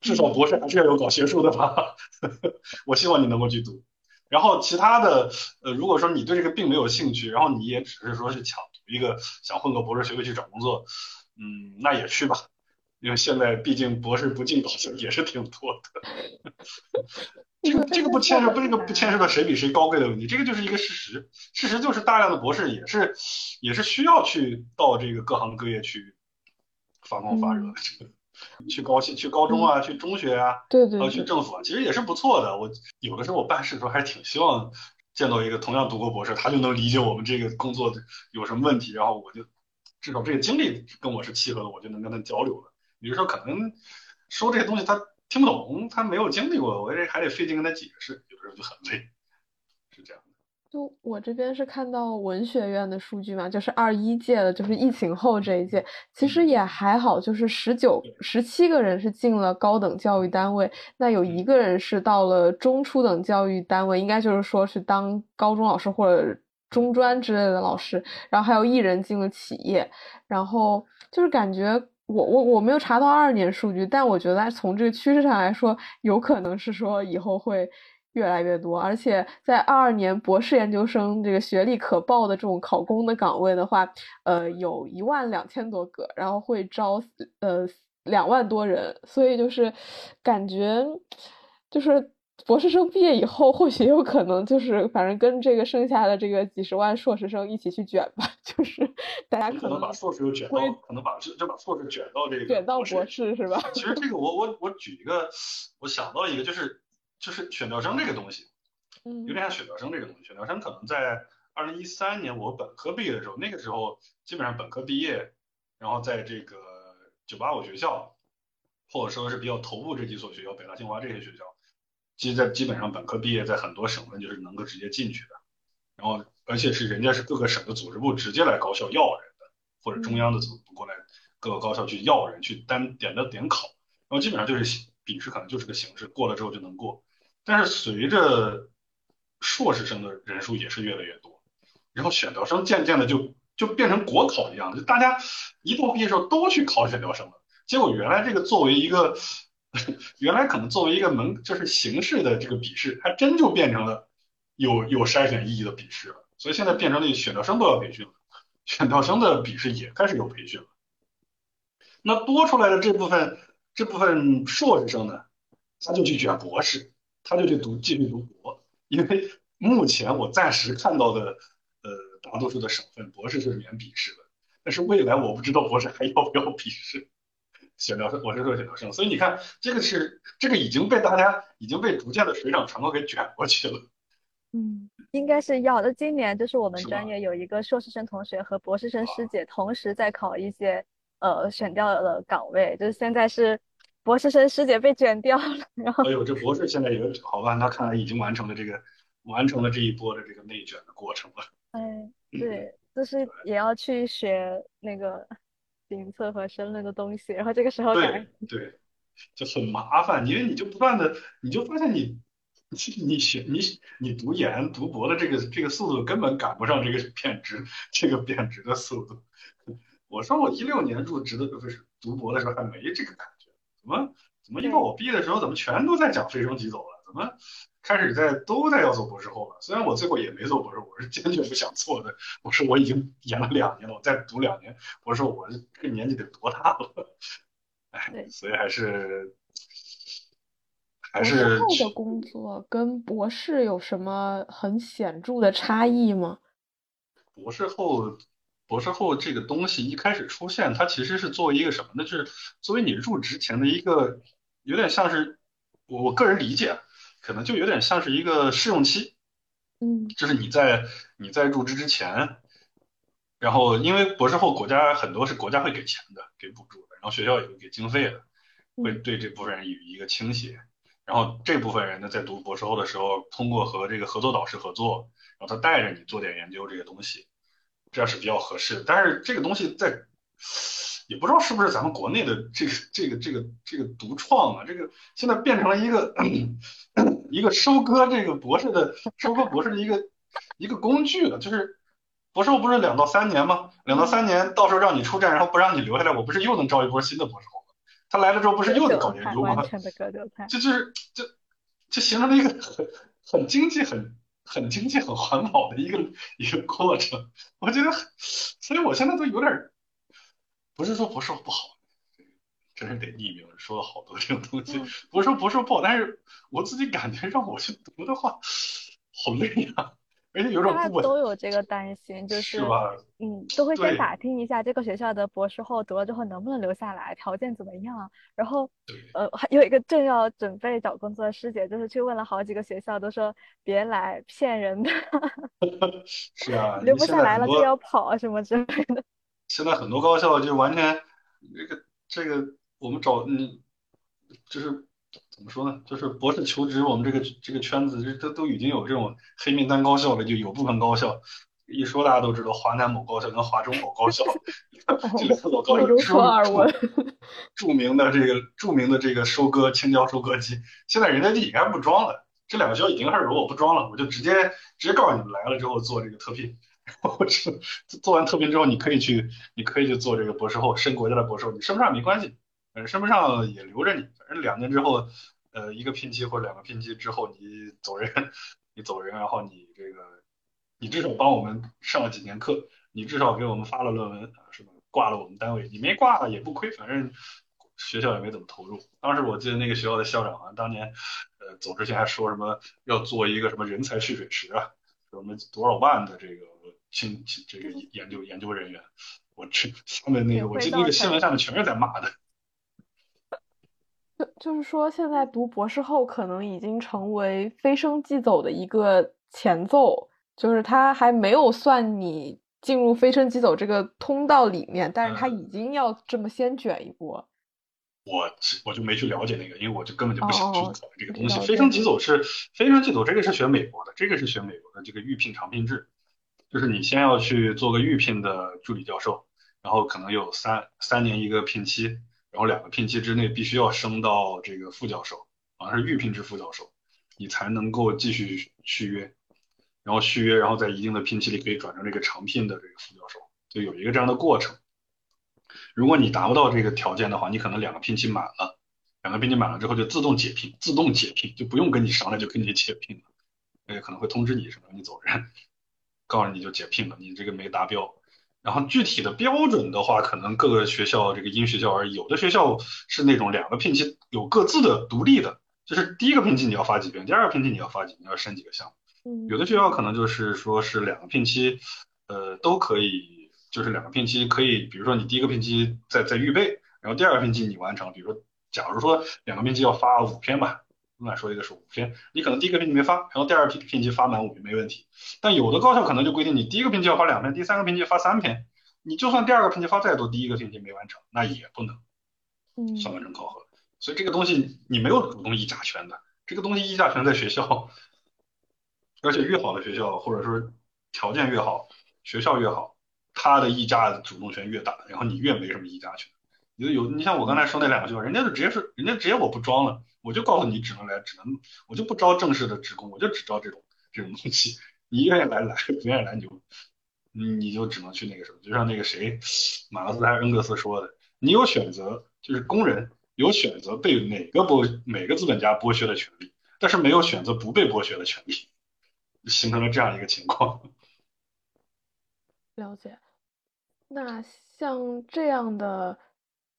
至少博士还是要有搞学术的吧，我希望你能够去读。然后其他的，呃，如果说你对这个并没有兴趣，然后你也只是说是想读一个想混个博士学位去找工作，嗯，那也去吧。因为现在毕竟博士不进搞学也是挺多的，这个这个不牵涉不这个不牵涉到谁比谁高贵的问题，这个就是一个事实。事实就是大量的博士也是也是需要去到这个各行各业去发光发热的，这个去高去去高中啊，去中学啊，对对去，政府啊，其实也是不错的。我有的时候我办事的时候还挺希望见到一个同样读过博士，他就能理解我们这个工作的有什么问题，然后我就至少这个经历跟我是契合的，我就能跟他交流了。比如说可能说这些东西他听不懂，他没有经历过，我这还得费劲跟他解释，有的时候就很累。就我这边是看到文学院的数据嘛，就是二一届的，就是疫情后这一届，其实也还好，就是十九、十七个人是进了高等教育单位，那有一个人是到了中初等教育单位，应该就是说是当高中老师或者中专之类的老师，然后还有一人进了企业，然后就是感觉。我我我没有查到二年数据，但我觉得从这个趋势上来说，有可能是说以后会越来越多，而且在二二年博士研究生这个学历可报的这种考公的岗位的话，呃，有一万两千多个，然后会招呃两万多人，所以就是感觉就是博士生毕业以后，或许有可能就是反正跟这个剩下的这个几十万硕士生一起去卷吧，就是大家可能把硕士又卷到会，可能把这就把硕士卷到这个卷到博博士是吧？其实这个我我我举一个，我想到一个就是就是选调生这个东西，嗯有点像选调生这个东西。选调生可能在二零一三年我本科毕业的时候，那个时候基本上本科毕业，然后在这个九八五学校，或者说是比较头部这几所学校，北大、清华这些学校，其实在基本上本科毕业，在很多省份就是能够直接进去的。然后而且是人家是各个省的组织部直接来高校要人的，或者中央的组织部过来各个高校去要人，去单点的点考。然后基本上就是笔试可能就是个形式，过了之后就能过。但是随着硕士生的人数也是越来越多，然后选调生渐渐的就就变成国考一样的，就大家一到毕业时候都去考选调生了。结果原来这个作为一个 原来可能作为一个门就是形式的这个笔试，还真就变成了有有筛选意义的笔试了。所以现在变成了选调生都要培训了，选调生的笔试也开始有培训了。那多出来的这部分这部分硕士生呢，他就去卷博士，他就去读继续读博，因为目前我暂时看到的，呃，大多数的省份博士是免笔试的，但是未来我不知道博士还要不要笔试。选调生，我是说选调生，所以你看，这个是这个已经被大家已经被逐渐的水涨船高给卷过去了。嗯，应该是要的。今年就是我们专业有一个硕士生同学和博士生师姐同时在考一些呃选调的岗位，就是现在是博士生师姐被卷掉了，然后哎呦，这博士现在也好办，他看来已经完成了这个完成了这一波的这个内卷的过程了。哎，对，就是也要去学那个评测和申论的东西，然后这个时候感对对，就很麻烦，因为你就不断的，你就发现你你你学你你读研读博的这个这个速度根本赶不上这个贬值 这个贬值的速度。我说我一六年入职的不是读博的时候还没这个怎么怎么一到我毕业的时候，怎么全都在讲飞升即走了？怎么开始在都在要做博士后了？虽然我最后也没做博士，我是坚决不想做的。我说我已经研了两年了，我再读两年，我说我这个年纪得多大了？哎，对所以还是还博士是后的工作跟博士有什么很显著的差异吗？博士后，博士后这个东西一开始出现，它其实是作为一个什么呢？就是作为你入职前的一个，有点像是我我个人理解，可能就有点像是一个试用期，嗯就是你在你在入职之前，然后因为博士后国家很多是国家会给钱的，给补助的，然后学校也会给经费的，会嗯对这部分人有一个倾斜。然后这部分人呢，在读博士后的时候，通过和这个合作导师合作，然后他带着你做点研究这些东西，这样是比较合适的。但是这个东西在，也不知道是不是咱们国内的这个这个这个这个独创啊，这个现在变成了一个一个收割这个博士的收割博士的一个一个工具了。就是博士后不是两到三年吗？两到三年，到时候让你出站，然后不让你留下来，我不是又能招一波新的博士后吗？他来了之后，不是又得搞研究吗？这就是就就形成了一个 很很经济、很很经济、很环保的一个一个过程。我觉得，所以我现在都有点，不是说博士后不好，真是得匿名说了好多这种东西，嗯不是说博士后不好，但是我自己感觉让我去读的话，好累呀、而且有种大家不稳，都有这个担心，就是是？嗯，都会先打听一下这个学校的博士后读了之后能不能留下来，条件怎么样。然后，呃，还有一个正要准备找工作的师姐，就是去问了好几个学校，都说别来骗人的，是啊，留不下来了就要跑啊什么之类的。现在很多高校就完全这个这个我们找嗯，就是怎么说呢？就是博士求职，我们这个这个圈子这都都已经有这种黑名单高校了，就有部分高校一说大家都知道，华南某高校跟华中某高校 这两所高校著。著名的这个著名的这个收割青椒收割机，现在人家就应该不装了。这两个学校已经开始说我不装了，我就直接直接告诉你们来了之后做这个特聘，然后这做完特聘之后，你可以去你可以去做这个博士后，升国家的博士后，你升不上没关系，反正升不上也留着你，反正两年之后，呃，一个聘期或者两个聘期之后你走人，你走人，然后你这个你至少帮我们上了几年课，你至少给我们发了论文，啊是吧？挂了我们单位，你没挂也不亏，反正学校也没怎么投入。当时我记得那个学校的校长啊，当年呃走之前还说什么要做一个什么人才蓄水池啊，说什么多少万的这个新这个研究研究人员，我这他们那个我记得那个新闻下面全是在骂的。就就是说，现在读博士后可能已经成为飞升即走的一个前奏，就是他还没有算你进入飞升即走这个通道里面，但是他已经要这么先卷一波。我我就没去了解那个，因为我就根本就不想去哦考虑这个东西。飞升即走是飞升即走，这个是学美国的，这个是学美国的这个预聘长聘制，就是你先要去做个预聘的助理教授，然后可能有三三年一个聘期，然后两个聘期之内必须要升到这个副教授，好像是预聘制副教授，你才能够继续续约，然后续约，然后在一定的聘期里可以转成这个长聘的这个副教授，就有一个这样的过程。如果你达不到这个条件的话，你可能两个聘期满了，两个聘期满了之后就自动解聘，自动解聘就不用跟你商量就跟你解聘了，呃，可能会通知你什么你走人。告诉你就解聘了，你这个没达标。然后具体的标准的话，可能各个学校这个因学校而异，有的学校是那种两个聘期有各自的独立的，就是第一个聘期你要发几篇，第二个聘期你要发几，你要申几个项目。嗯有的学校可能就是说是两个聘期，呃，都可以，就是两个聘期可以，比如说你第一个聘期在在预备，然后第二个聘期你完成，比如说假如说两个聘期要发五篇吧，乱说一个是五篇，你可能第一个评级没发，然后第二个评级发满五篇没问题，但有的高校可能就规定你第一个评级要发两篇，第三个评级发三篇，你就算第二个评级发再多，第一个评级没完成，那也不能嗯算完成考核，所以这个东西你没有主动议价权的，这个东西议价权在学校。而且越好的学校，或者说条件越好，学校越好，它的议价主动权越大，然后你越没什么议价权。有有，你像我刚才说那两个学校，人家就直接是，人家直接我不装了，我就告诉你只能来，只能我就不招正式的职工，我就只招这种这种东西。你愿意来来，不愿意来你就你就只能去那个什么，就像那个谁，马克思还是恩格斯说的，你有选择，就是工人有选择被哪个剥每个资本家剥削的权利，但是没有选择不被剥削的权利。形成了这样一个情况。了解。那像这样的，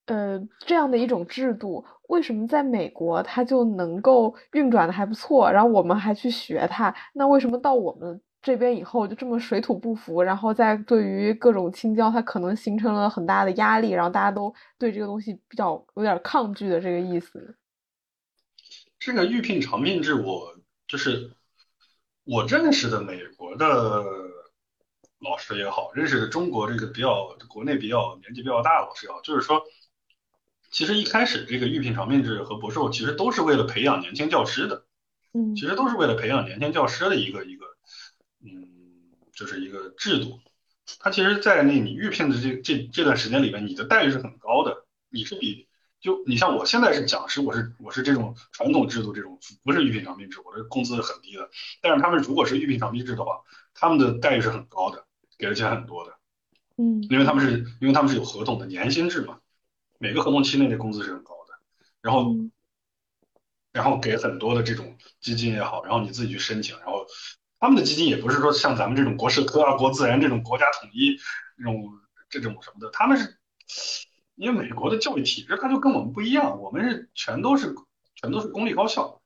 呃，这样的一种制度，为什么在美国它就能够运转的还不错，然后我们还去学它？那为什么到我们这边以后就这么水土不服？然后在对于各种青椒，它可能形成了很大的压力，然后大家都对这个东西比较有点抗拒的这个意思。这个预聘长聘制，我就是我认识的美国的老师也好，认识的中国这个比较国内比较年纪比较大的老师也好，就是说，其实一开始这个预聘长聘制和博士后其实都是为了培养年轻教师的，嗯其实都是为了培养年轻教师的一个一个，嗯，就是一个制度。它其实，在那你预聘的这这这段时间里边，你的待遇是很高的，你是比就你像我现在是讲师，我是我是这种传统制度这种不是预聘长聘制，我的工资是很低的。但是他们如果是预聘长聘制的话，他们的待遇是很高的，给的钱很多的，嗯因为他们是因为他们是有合同的年薪制嘛，每个合同期内的工资是很高的，然后嗯。然后给很多的这种基金也好，然后你自己去申请，然后他们的基金也不是说像咱们这种国社科啊、国自然这种国家统一这种这种什么的，他们是因为美国的教育体制它就跟我们不一样，我们是全都是全都是公立高校，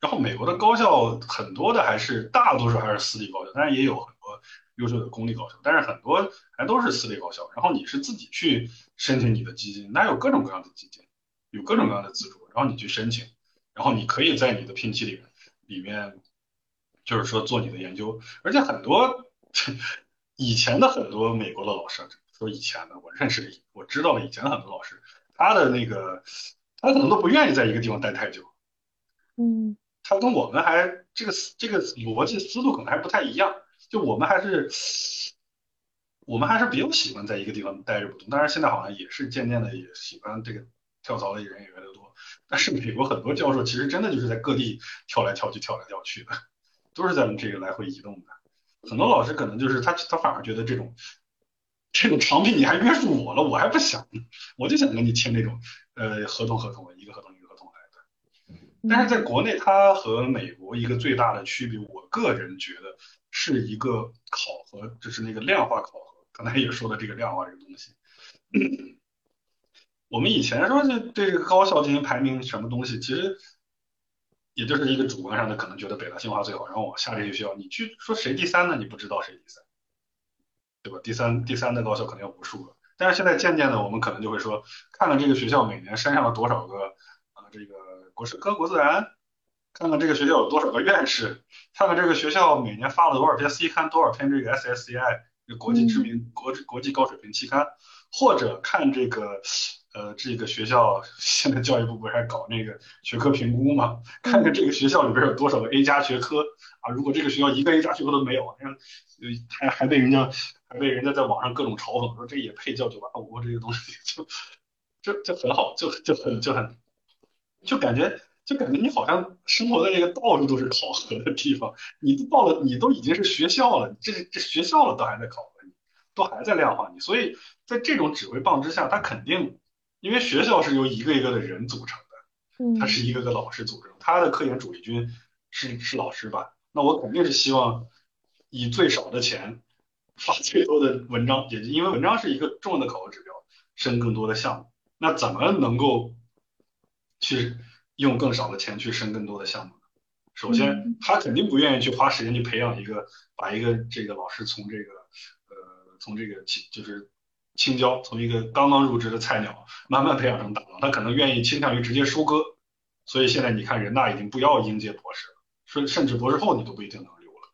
然后美国的高校很多的还是大多数还是私立高校，当然也有很多优秀的公立高校，但是很多还都是私立高校，然后你是自己去申请你的基金，那有各种各样的基金，有各种各样的资助，然后你去申请。然后你可以在你的聘期里面里面，就是说做你的研究，而且很多 以前的很多美国的老师，说以前的我认识的，我知道的以前的很多老师，他的那个他可能都不愿意在一个地方待太久，嗯他跟我们还这个这个逻辑思路可能还不太一样，就我们还是我们还是比较喜欢在一个地方待着不动，当然现在好像也是渐渐的也喜欢这个跳槽的人也越来越多。但是美国很多教授其实真的就是在各地跳来跳去、跳来跳去的，都是在这个来回移动的。很多老师可能就是他，他反而觉得这种这种长聘你还约束我了，我还不想呢，我就想跟你签那种呃合同合同，一个合同一个合同来的。但是在国内，它和美国一个最大的区别，我个人觉得是一个考核，就是那个量化考核。刚才也说的这个量化这个东西。我们以前说这对高校进行排名什么东西，其实也就是一个主观上的，可能觉得北大清华最好，然后往下这些学校，你去说谁第三呢？你不知道谁第三，对吧？第三第三的高校可能有无数个，但是现在渐渐的，我们可能就会说，看看这个学校每年升上了多少个啊、这个国社科、国自然，看看这个学校有多少个院士，看看这个学校每年发了多少篇 C 刊，多少篇这个 SSCI 国际知名国国际高水平期刊，或者看这个。呃，这个学校 现在教育部不是还搞那个学科评估吗？看看这个学校里边有多少个 A 加学科啊？如果这个学校一个 A 加学科都没有，还还还被人家还被人家在网上各种嘲讽说这也配叫九八五这个东西，就就就很好，就就很就很就感觉就感觉你好像生活在这个到处都是考核的地方，你都到了，你都已经是学校了，这这学校了都还在考核你，都还在量化你，所以在这种指挥棒之下，他肯定。因为学校是由一个一个的人组成的，他是一个个老师组成，他的科研主力军是是老师吧？那我肯定是希望以最少的钱发最多的文章，也因为文章是一个重要的考核指标，申更多的项目。那怎么能够去用更少的钱去申更多的项目呢？首先，他肯定不愿意去花时间去培养一个，把一个这个老师从这个呃从这个青就是青椒，从一个刚刚入职的菜鸟慢慢培养成大佬，他可能愿意倾向于直接收割。所以现在你看，人大已经不要应届博士了，甚甚至博士后你都不一定能留了，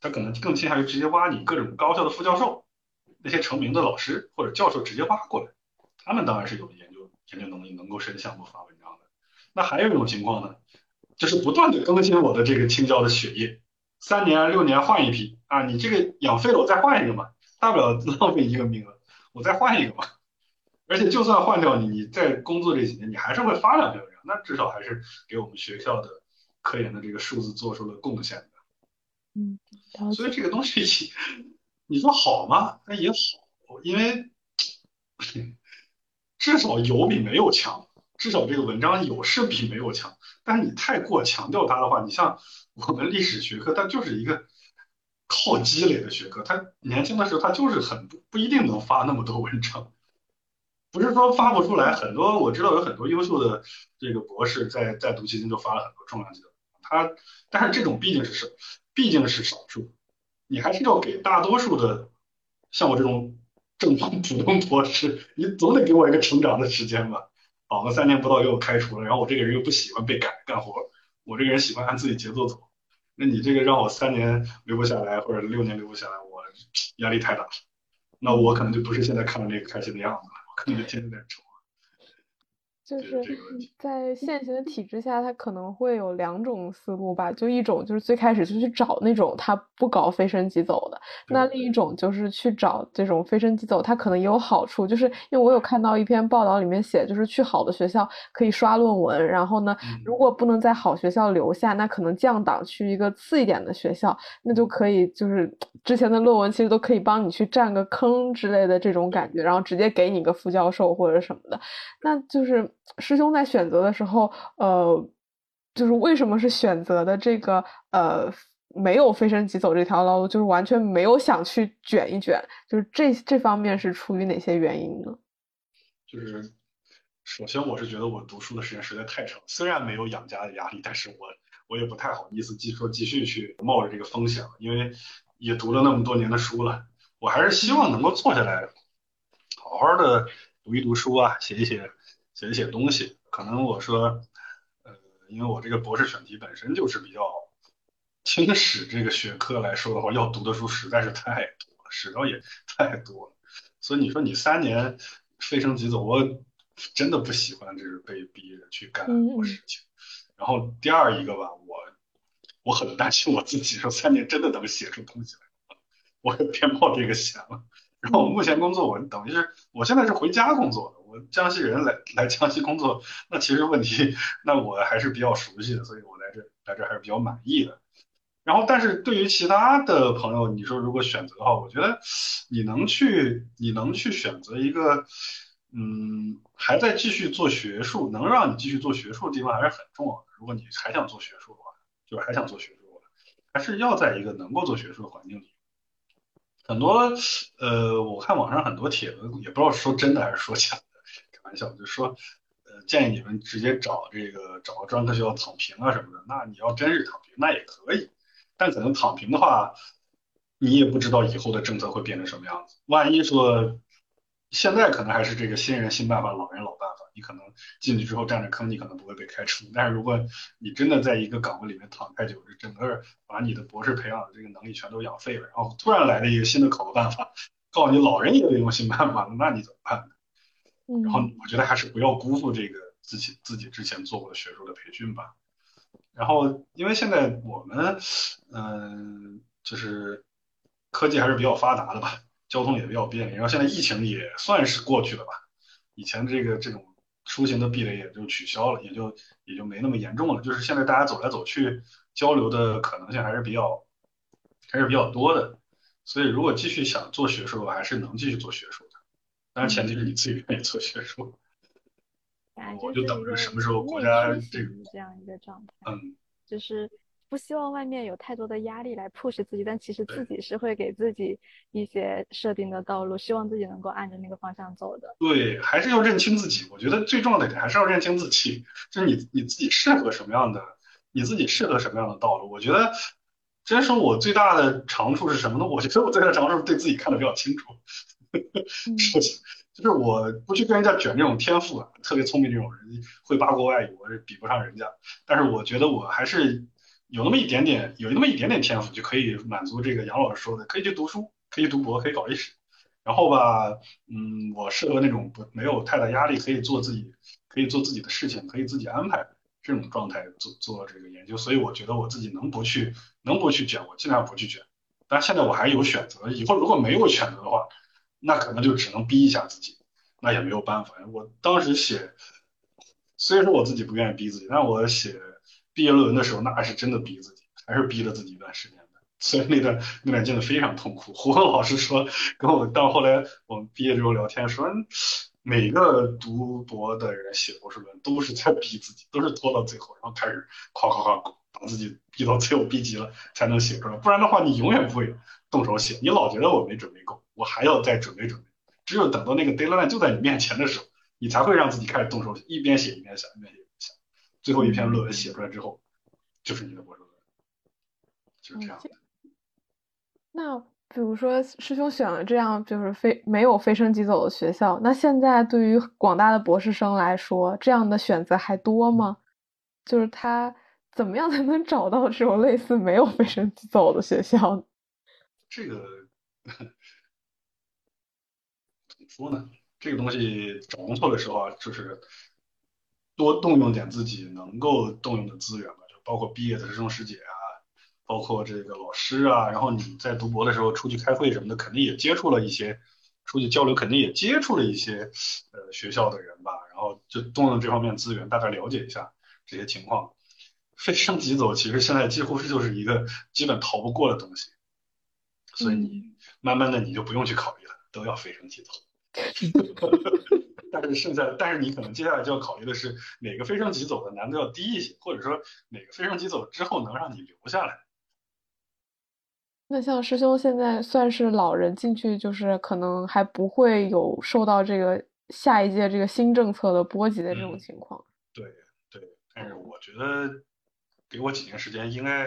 他可能更倾向于直接挖你各种高校的副教授，那些成名的老师或者教授直接挖过来，他们当然是有研究研究能力，能够申项目发文章的。那还有一种情况呢，就是不断的更新我的这个青椒的血液，三年六年换一批啊，你这个养废了我再换一个嘛，大不了浪费一个名额，我再换一个嘛。而且就算换掉你，你在工作这几年，你还是会发两篇文章，那至少还是给我们学校的科研的这个数字做出了贡献的。嗯，所以这个东西，你说好吗？那也好，因为 至少有比没有强，至少这个文章有是比没有强。但是你太过强调它的话，你像我们历史学科，它就是一个靠积累的学科，它年轻的时候它就是很不不一定能发那么多文章。不是说发不出来，很多我知道有很多优秀的这个博士在在读期间就发了很多重量级的，他但是这种毕竟是少，毕竟是少数，你还是要给大多数的像我这种正常普通博士，你总得给我一个成长的时间吧，搞个三年不到给我开除了，然后我这个人又不喜欢被赶干活，我这个人喜欢按自己节奏走，那你这个让我三年留不下来或者六年留不下来，我压力太大了，那我可能就不是现在看到那个开心的样子了。可能就天天在愁。就是在现行的体制下，他可能会有两种思路吧。就一种就是最开始就去找那种他不搞飞升即走的，那另一种就是去找这种飞升即走，他可能也有好处。就是因为我有看到一篇报道里面写，就是去好的学校可以刷论文，然后呢，如果不能在好学校留下，那可能降档去一个次一点的学校，那就可以就是之前的论文其实都可以帮你去占个坑之类的这种感觉，然后直接给你个副教授或者什么的，那就是。师兄在选择的时候，呃，就是为什么是选择的这个呃没有飞升即走这条道路，就是完全没有想去卷一卷，就是这这方面是出于哪些原因呢？就是首先我是觉得我读书的时间实在太长，虽然没有养家的压力，但是我我也不太好意思继说继续去冒着这个风险，因为也读了那么多年的书了，我还是希望能够坐下来好好的读一读书啊，写一写。写一写东西，可能我说，呃，因为我这个博士选题本身就是比较清史这个学科来说的话，要读的书实在是太多了，史料也太多了，所以你说你三年飞升即走，我真的不喜欢这是被逼着去干很多事情。然后第二一个吧，我我很担心我自己说三年真的能写出东西来，我别冒这个险了。然后我目前工作，我等于是我现在是回家工作的。江西人来来江西工作，那其实问题，那我还是比较熟悉的，所以我来这来这还是比较满意的。然后，但是对于其他的朋友，你说如果选择的话，我觉得你能去你能去选择一个，嗯，还在继续做学术，能让你继续做学术的地方还是很重要的。如果你还想做学术的话，就是还想做学术的话，还是要在一个能够做学术的环境里。很多呃，我看网上很多帖子，也不知道说真的还是说假的。玩笑就说，呃，建议你们直接找这个找个专科学校躺平啊什么的。那你要真是躺平，那也可以，但可能躺平的话，你也不知道以后的政策会变成什么样子。万一说现在可能还是这个新人新办法，老人老办法，你可能进去之后占着坑，你可能不会被开除。但是如果你真的在一个岗位里面躺太久，整个把你的博士培养的这个能力全都养废了，然后突然来了一个新的考核办法，告诉你老人也得用新办法，那你怎么办呢？然后我觉得还是不要辜负这个自己自己之前做过的学术的培训吧。然后因为现在我们嗯就是科技还是比较发达的吧，交通也比较便利。然后现在疫情也算是过去了吧，以前这个这种出行的壁垒也就取消了，也就也就没那么严重了。就是现在大家走来走去交流的可能性还是比较还是比较多的。所以如果继续想做学术，还是能继续做学术。当然，前提是你自己愿意做学术。我就等着什么时候国家这个这样一个状态。嗯，就是不希望外面有太多的压力来 push 自己，但其实自己是会给自己一些设定的道路，希望自己能够按着那个方向走的。对，还是要认清自己。我觉得最重要的一点还是要认清自己，就是你你自己适合什么样的，你自己适合什么样的道路。我觉得，真说我最大的长处是什么呢？我觉得我最大的长处是对自己看的比较清楚。就是我不去跟人家卷这种天赋啊，特别聪明这种人，会八国外语，我是比不上人家。但是我觉得我还是。有那么一点点，有那么一点点天赋，就可以满足这个杨老师说的，可以去读书，可以读博，可以搞历史。然后吧，嗯，我适合那种不没有太大压力，可以做自己，可以做自己的事情，可以自己安排这种状态做做这个研究。所以我觉得我自己能不去，能不去卷，我尽量不去卷。但现在我还有选择，以后如果没有选择的话，那可能就只能逼一下自己，那也没有办法。我当时写，虽然说我自己不愿意逼自己，但我写。毕业论文的时候，那是真的逼自己，还是逼了自己一段时间的。所以那段那段真的非常痛苦。胡文老师说，跟我到后来我们毕业之后聊天说，每个读博的人写博士论文都是在逼自己，都是拖到最后，然后开始夸夸夸把自己逼到最后逼急了才能写出来。不然的话，你永远不会动手写。你老觉得我没准备够，我还要再准备准备。只有等到那个 deadline 就在你面前的时候，你才会让自己开始动手，一边写一边想，一边写一边想。最后一篇论文写出来之后，就是你的博士论文，就是这样的。那比如说师兄选了这样就是非没有非升即走的学校，那现在对于广大的博士生来说，这样的选择还多吗？就是他怎么样才能找到这种类似没有非升即走的学校？这个说呢？这个东西找工作的时候啊，就是。多动用点自己能够动用的资源吧，就包括毕业的师兄师姐啊，包括这个老师啊，然后你在读博的时候出去开会什么的，肯定也接触了一些，出去交流肯定也接触了一些呃学校的人吧，然后就动用这方面资源，大概了解一下这些情况。非升即走，其实现在几乎是就是一个基本逃不过的东西，所以你慢慢的你就不用去考虑了，都要非升即走。但是剩下，但是你可能接下来就要考虑的是哪个飞升即走的难度要低一些，或者说哪个飞升即走之后能让你留下来。那像师兄现在算是老人进去，就是可能还不会有受到这个下一届这个新政策的波及的这种情况。对对，但是我觉得给我几年时间，应该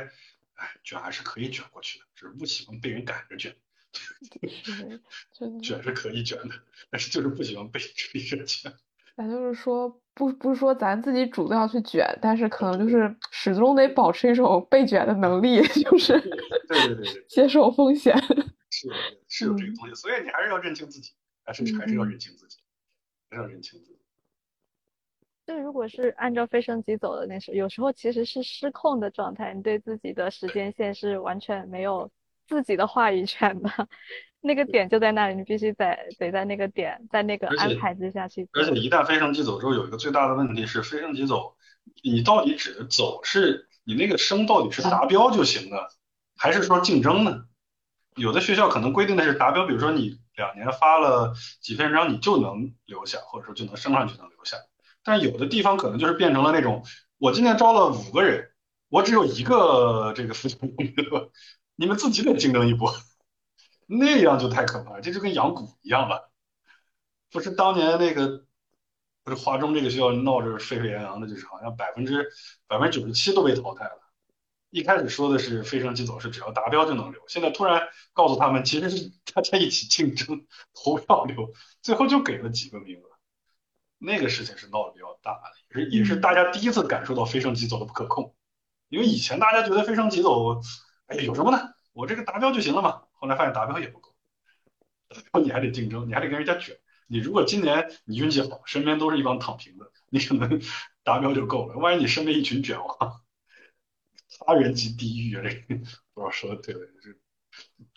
哎卷还是可以卷过去的，只是不喜欢被人赶着卷。卷是可以卷的，但是就是不喜欢被 追着卷。咱就是说，不不是说咱自己主动要去卷，但是可能就是始终得保持一种被卷的能力，就是对对对对，接受风险。是是有这个东西，所以你还是要认清自己，还是还是要认清自己，还是要认清自己。就，如果是按照飞升级走的那时候，有时候其实是失控的状态，你对自己的时间线是完全没有。自己的话语权的，那个点就在那里，你必须得得在那个点，在那个安排之下去。而且一旦飞升即走之后，有一个最大的问题是，飞升即走，你到底指的走是你那个升到底是达标就行呢，还是说竞争呢？有的学校可能规定的是达标，比如说你两年发了几篇文章，你就能留下，或者说就能升上去能留下。但有的地方可能就是变成了那种，我今年招了五个人，我只有一个这个副教授。你们自己得竞争一波，那样就太可怕，这就跟养蛊一样了。不是当年那个，不是华中这个学校闹着沸沸扬扬的，就是好像百分之百分之九十七都被淘汰了。一开始说的是飞升即走，是只要达标就能留，现在突然告诉他们，其实是 大家一起竞争投票留，最后就给了几个名额。那个事情是闹得比较大的，也是也是大家第一次感受到飞升即走的不可控，因为以前大家觉得飞升即走。哎，有什么呢？我这个达标就行了嘛。后来发现达标也不够，达标你还得竞争，你还得跟人家卷。你如果今年你运气好，身边都是一帮躺平的，你可能达标就够了。万一你身边一群卷王，他人即地狱啊！这个不知道说的对不对？是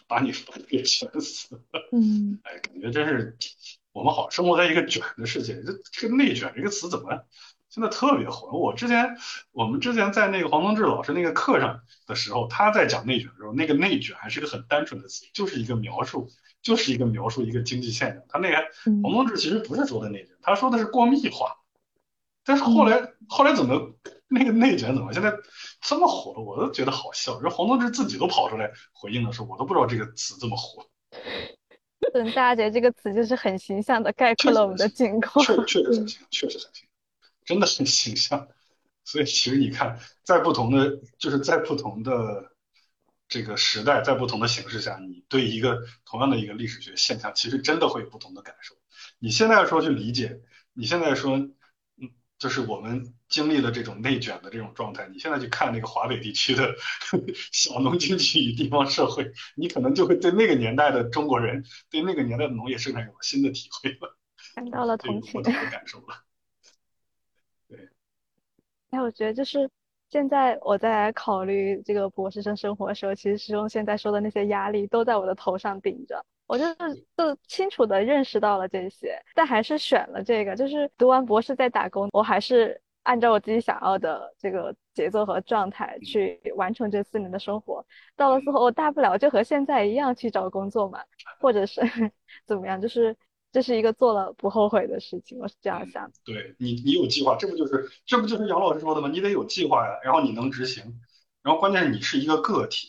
把你把你给卷死。嗯，哎，感觉真是我们好生活在一个卷的世界。这这个内卷这个词怎么？现在特别火。我之前，我们之前在那个黄宗志老师那个课上的时候，他在讲内卷的时候，那个内卷还是个很单纯的词，就是一个描述，就是一个描述一个经济现象。他那个黄宗志其实不是说的内卷，他说的是过密化。但是后来后来怎么那个内卷怎么现在这么火了？我都觉得好笑。这黄宗志自己都跑出来回应的时候，我都不知道这个词这么火。等 大家觉得这个词就是很形象的概括了我们的境况。确确实很 形象，确实很形象，真的很形象。所以其实你看，在不同的就是在不同的这个时代，在不同的形式下，你对一个同样的一个历史学现象，其实真的会有不同的感受。你现在说去理解，你现在说，嗯，就是我们经历了这种内卷的这种状态，你现在去看那个华北地区的 小农经济与地方社会，你可能就会对那个年代的中国人，对那个年代的农业生产有了新的体会了，看到了同情，的感受了。对，哎，我觉得就是现在我在考虑这个博士生生活的时候，其实师兄现在说的那些压力都在我的头上顶着。我就是就清楚的认识到了这些，但还是选了这个。就是读完博士再打工，我还是按照我自己想要的这个节奏和状态去完成这四年的生活。到了最后，我大不了就和现在一样去找工作嘛，或者是 怎么样，就是这是一个做了不后悔的事情。我是这样想的。对你，你有计划，这不就是这不就是杨老师说的吗？你得有计划呀，然后你能执行，然后关键是你是一个个体。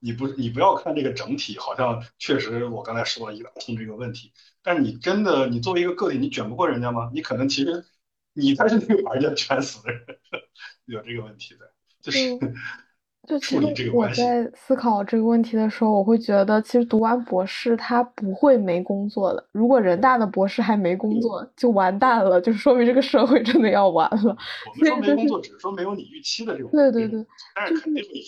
你不，你不要看这个整体，好像确实我刚才说了一大通这个问题，但你真的，你作为一个个体，你卷不过人家吗？你可能其实你才是那个把人家 卷死的人，有这个问题的，就是 就处理这个关系。我在思考这个问题的时候，我会觉得，其实读完博士他不会没工作的。如果人大的博士还没工作，就完蛋了，就是说明这个社会真的要完了。我们说没工作，只是说没有你预期的这种。对对对，但是肯定会有。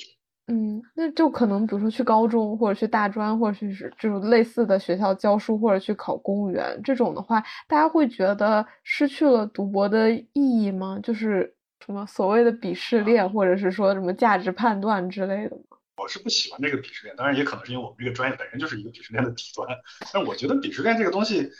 嗯，那就可能比如说去高中，或者去大专，或者是这种类似的学校教书，或者去考公务员这种的话，大家会觉得失去了读博的意义吗？就是什么所谓的鄙视链，或者是说什么价值判断之类的吗？我是不喜欢这个鄙视链，当然也可能是因为我们这个专业本身就是一个鄙视链的底端。但我觉得鄙视链这个东西。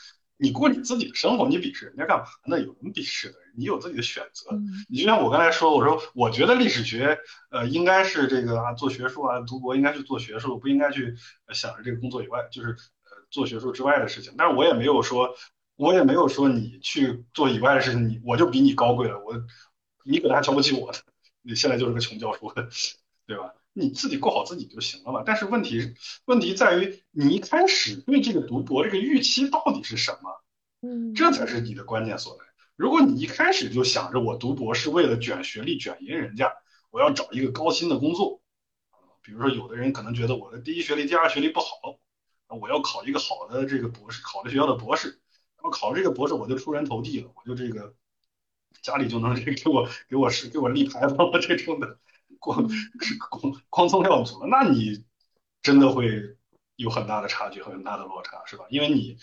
你过你自己的生活，你鄙视人家干嘛呢？有什么鄙视的？你有自己的选择。你就像我刚才说，我说我觉得历史学，呃，应该是这个啊，做学术啊，读博应该去做学术，不应该去想着这个工作以外，就是呃做学术之外的事情。但是我也没有说，我也没有说你去做以外的事情，你我就比你高贵了。我你可能还瞧不起我，你现在就是个穷教授，对吧？你自己过好自己就行了嘛。但是问题问题在于，你一开始对这个读博这个预期到底是什么？嗯，这才是你的关键所在。如果你一开始就想着我读博是为了卷学历、卷赢人家，我要找一个高薪的工作，比如说有的人可能觉得我的第一学历、第二学历不好，我要考一个好的这个博士，好的学校的博士，那么考这个博士我就出人头地了，我就这个家里就能这 给我给我是给我立牌坊了这种的。光是光光宗耀祖了，那你真的会有很大的差距和很大的落差，是吧？因为你，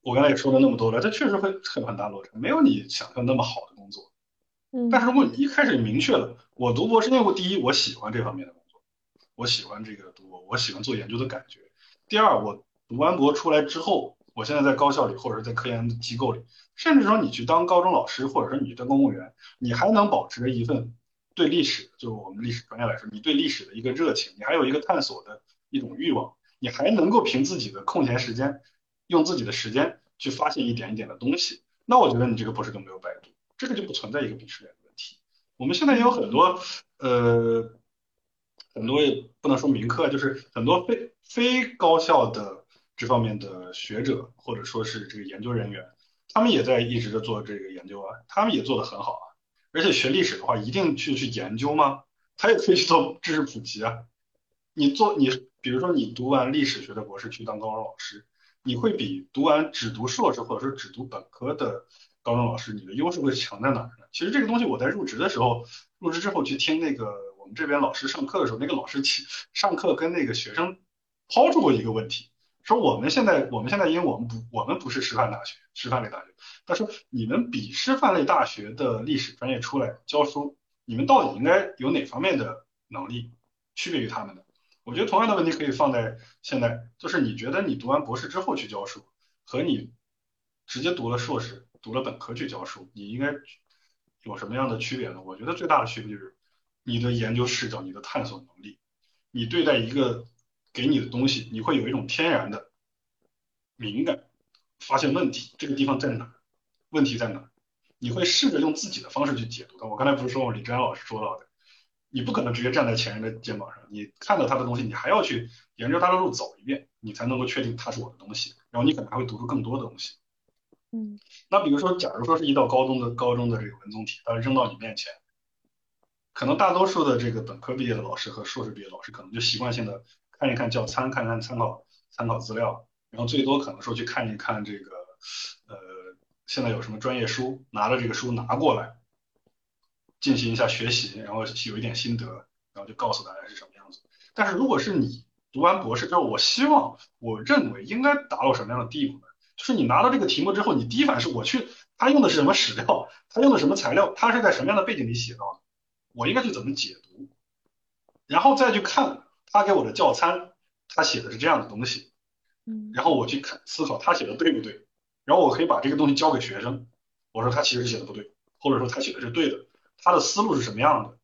我刚才也说了那么多了，这确实会很很大落差，没有你想象那么好的工作。嗯。但是如果你一开始明确了，我读博士，因为我第一我喜欢这方面的工作，我喜欢这个读博，我喜欢做研究的感觉。第二，我读完博出来之后，我现在在高校里或者在科研机构里，甚至说你去当高中老师，或者说你去当公务员，你还能保持着一份。对历史，就我们历史专业来说，你对历史的一个热情，你还有一个探索的一种欲望，你还能够凭自己的空闲时间，用自己的时间去发现一点一点的东西，那我觉得你这个博士就没有白读，这个就不存在一个鄙视链的问题。我们现在也有很多，呃，很多也不能说名科，就是很多非非高校的这方面的学者或者说是这个研究人员，他们也在一直的做这个研究啊，他们也做得很好啊。而且学历史的话，一定去去研究吗？他也可以去做知识普及啊。你做你，比如说你读完历史学的博士去当高中老师，你会比读完只读硕士或者说只读本科的高中老师，你的优势会强在哪儿呢？其实这个东西我在入职的时候，入职之后去听那个我们这边老师上课的时候，那个老师去上课跟那个学生抛出过一个问题，说我们现在我们现在因为我们不我们不是师范大学，师范类大学。他说：“你们比师范类大学的历史专业出来教书，你们到底应该有哪方面的能力区别于他们的？我觉得同样的问题可以放在现在，就是你觉得你读完博士之后去教书，和你直接读了硕士、读了本科去教书，你应该有什么样的区别呢？我觉得最大的区别就是你的研究视角、你的探索能力，你对待一个给你的东西，你会有一种天然的敏感，发现问题这个地方在哪？”问题在哪？你会试着用自己的方式去解读它。我刚才不是说李志安老师说到的，你不可能直接站在前人的肩膀上，你看到他的东西，你还要去沿着他的路走一遍，你才能够确定他是我的东西。然后你可能还会读出更多的东西。嗯，那比如说，假如说是一道高中的高中的这个文综题，它扔到你面前，可能大多数的这个本科毕业的老师和硕士毕业老师，可能就习惯性的看一看教参，看看参考参考资料，然后最多可能说去看一看这个呃现在有什么专业书，拿着这个书拿过来进行一下学习，然后有一点心得，然后就告诉大家是什么样子。但是如果是你读完博士之后，我希望我认为应该达到什么样的地步呢？就是你拿到这个题目之后，你第一反应是我去，他用的是什么史料，他用的什么材料，他是在什么样的背景里写到的，我应该去怎么解读，然后再去看他给我的教参，他写的是这样的东西，嗯，然后我去看思考他写的对不对，然后我可以把这个东西交给学生，我说他其实写的不对，或者说他写的是对的，他的思路是什么样的？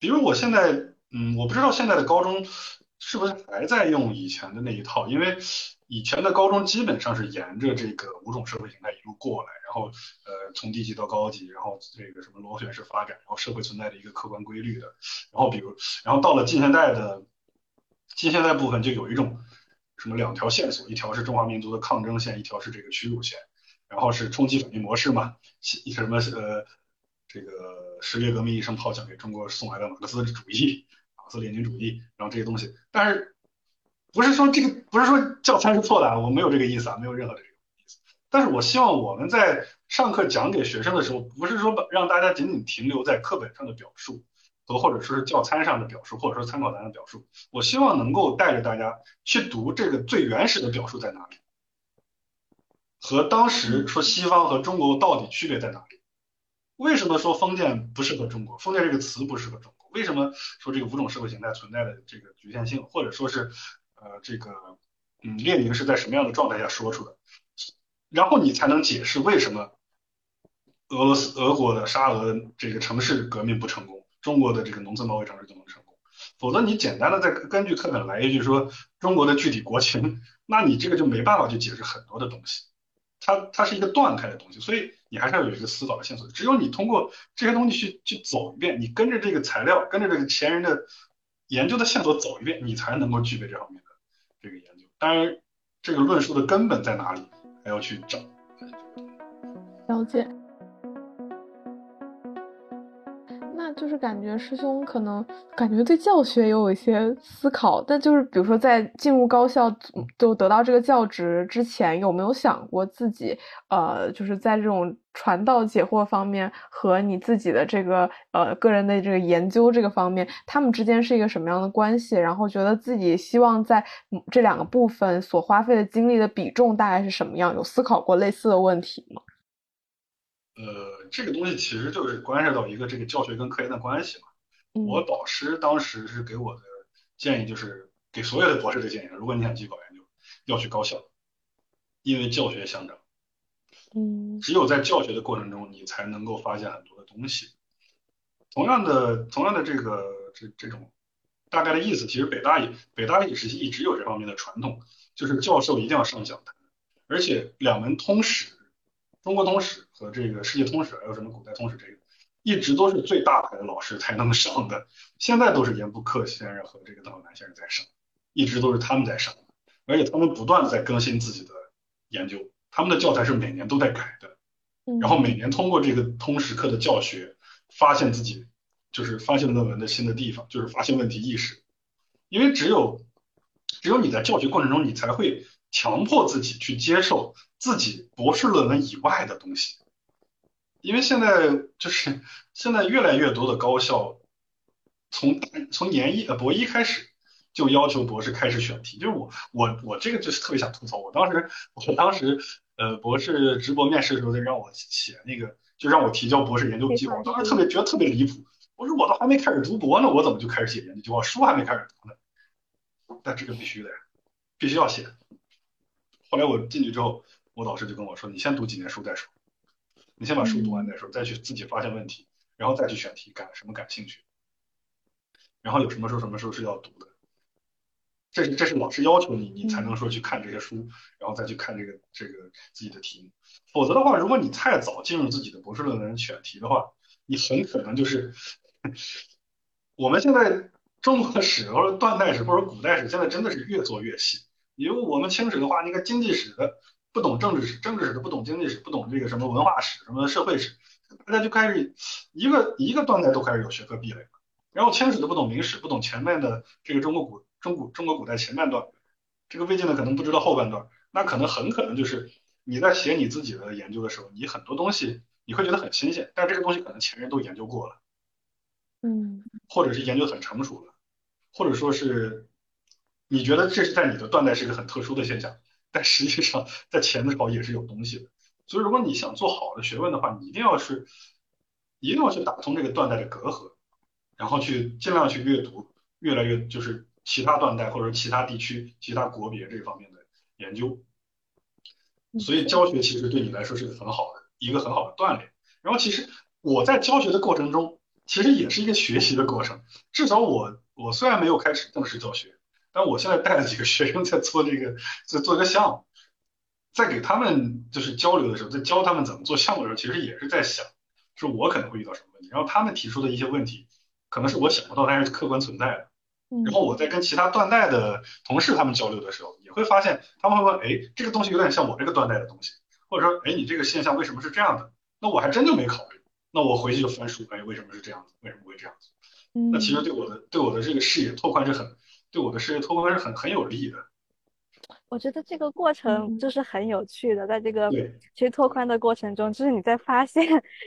比如我现在，嗯，我不知道现在的高中是不是还在用以前的那一套，因为。以前的高中基本上是沿着这个五种社会形态一路过来，然后呃从低级到高级，然后这个什么螺旋式发展，然后社会存在的一个客观规律的，然后比如然后到了近现代的近现代部分就有一种什么两条线索，一条是中华民族的抗争线，一条是这个屈辱线，然后是冲击反应模式嘛，什么呃这个十月革命一声炮响给中国送来了马克思主义、马克思列宁主义，然后这些东西，但是。不是说这个，不是说教材是错的，我没有这个意思啊，没有任何这个意思。但是我希望我们在上课讲给学生的时候，不是说把让大家仅仅停留在课本上的表述和或者说是教参上的表述，或者说参考栏的表述。我希望能够带着大家去读这个最原始的表述在哪里，和当时说西方和中国到底区别在哪里？为什么说封建不适合中国？封建这个词不适合中国？为什么说这个五种社会形态存在的这个局限性，或者说是？呃，这个，嗯，列宁是在什么样的状态下说出的？然后你才能解释为什么俄罗斯、俄国的沙俄这个城市革命不成功，中国的这个农村包围城市就能成功。否则你简单的再根据课本来一句说中国的具体国情，那你这个就没办法去解释很多的东西。它它是一个断开的东西，所以你还是要有一个思考的线索。只有你通过这些东西去去走一遍，你跟着这个材料，跟着这个前人的研究的线索走一遍，你才能够具备这方面的。这个研究，当然，这个论述的根本在哪里，还要去找。了解。就是感觉师兄可能感觉对教学也有一些思考，但就是比如说在进入高校就得到这个教职之前，有没有想过自己呃，就是在这种。传道解惑方面和你自己的这个呃个人的这个研究这个方面，他们之间是一个什么样的关系？然后觉得自己希望在这两个部分所花费的精力的比重大概是什么样？有思考过类似的问题吗？呃，这个东西其实就是关系到一个这个教学跟科研的关系嘛。我导师当时是给我的建议，就是给所有的博士的建议，如果你想继续搞研究，要去高校，因为教学相长。嗯，只有在教学的过程中，你才能够发现很多的东西。同样的，同样的这个这这种大概的意思，其实北大也北大也是一直有这方面的传统，就是教授一定要上讲台，而且两门通史，中国通史和这个世界通史，还有什么古代通史，这个一直都是最大牌的老师才能上的。现在都是严复克先生和这个邓小南先生在上，一直都是他们在上，而且他们不断的在更新自己的研究。他们的教材是每年都在改的，然后每年通过这个通识课的教学，发现自己就是发现论文的新的地方，就是发现问题意识。因为只有只有你在教学过程中，你才会强迫自己去接受自己博士论文以外的东西。因为现在就是现在越来越多的高校，从从研一呃博一开始。就要求博士开始选题，就是我我我这个就是特别想吐槽，我当时我当时呃博士直播面试的时候，让我写那个，就让我提交博士研究计划，我当时特别觉得特别离谱，我说我都还没开始读博呢，我怎么就开始写研究计划，书还没开始读呢？但这个必须的呀，必须要写。后来我进去之后，我导师就跟我说，你先读几年书再说，你先把书读完再说，再去自己发现问题，然后再去选题，感什么感兴趣，然后有什么时候什么时候是要读的。这是这是老师要求你，你才能说去看这些书，然后再去看这个这个自己的题目。否则的话，如果你太早进入自己的博士论文选题的话，你很可能就是我们现在中国史或者断代史或者古代史，现在真的是越做越细。因为我们清史的话，那个经济史的不懂政治史，政治史的不懂经济史，不懂这个什么文化史、什么社会史，大家就开始一个一个断代都开始有学科壁垒了。然后清史的不懂明史，不懂前面的这个中国古中古中国古代前半段，这个魏晋的可能不知道后半段，那可能很可能就是你在写你自己的研究的时候，你很多东西你会觉得很新鲜，但这个东西可能前人都研究过了，嗯，或者是研究很成熟了，或者说是你觉得这是在你的断代是一个很特殊的现象，但实际上在前朝也是有东西的。所以如果你想做好的学问的话，你一定要是一定要去打通这个断代的隔阂。然后去尽量去阅读越来越就是其他断代或者其他地区、其他国别这方面的研究，所以教学其实对你来说是很好的一个很好的锻炼。然后其实我在教学的过程中，其实也是一个学习的过程。至少我我虽然没有开始正式教学，但我现在带了几个学生在做这个在做一个项目，在给他们就是交流的时候，在教他们怎么做项目的时候，其实也是在想，是我可能会遇到什么问题，然后他们提出的一些问题。可能是我想不到，但是客观存在的。然后我在跟其他断代的同事他们交流的时候，也会发现他们会问：哎，这个东西有点像我这个断代的东西，或者说，哎，你这个现象为什么是这样的？那我还真就没考虑。那我回去就翻书，哎，为什么是这样子？为什么会这样子？那其实对我的对我的这个视野拓宽是很对我的视野拓宽是很很有利的。我觉得这个过程就是很有趣的，在这个其实拓宽的过程中，就是你在发现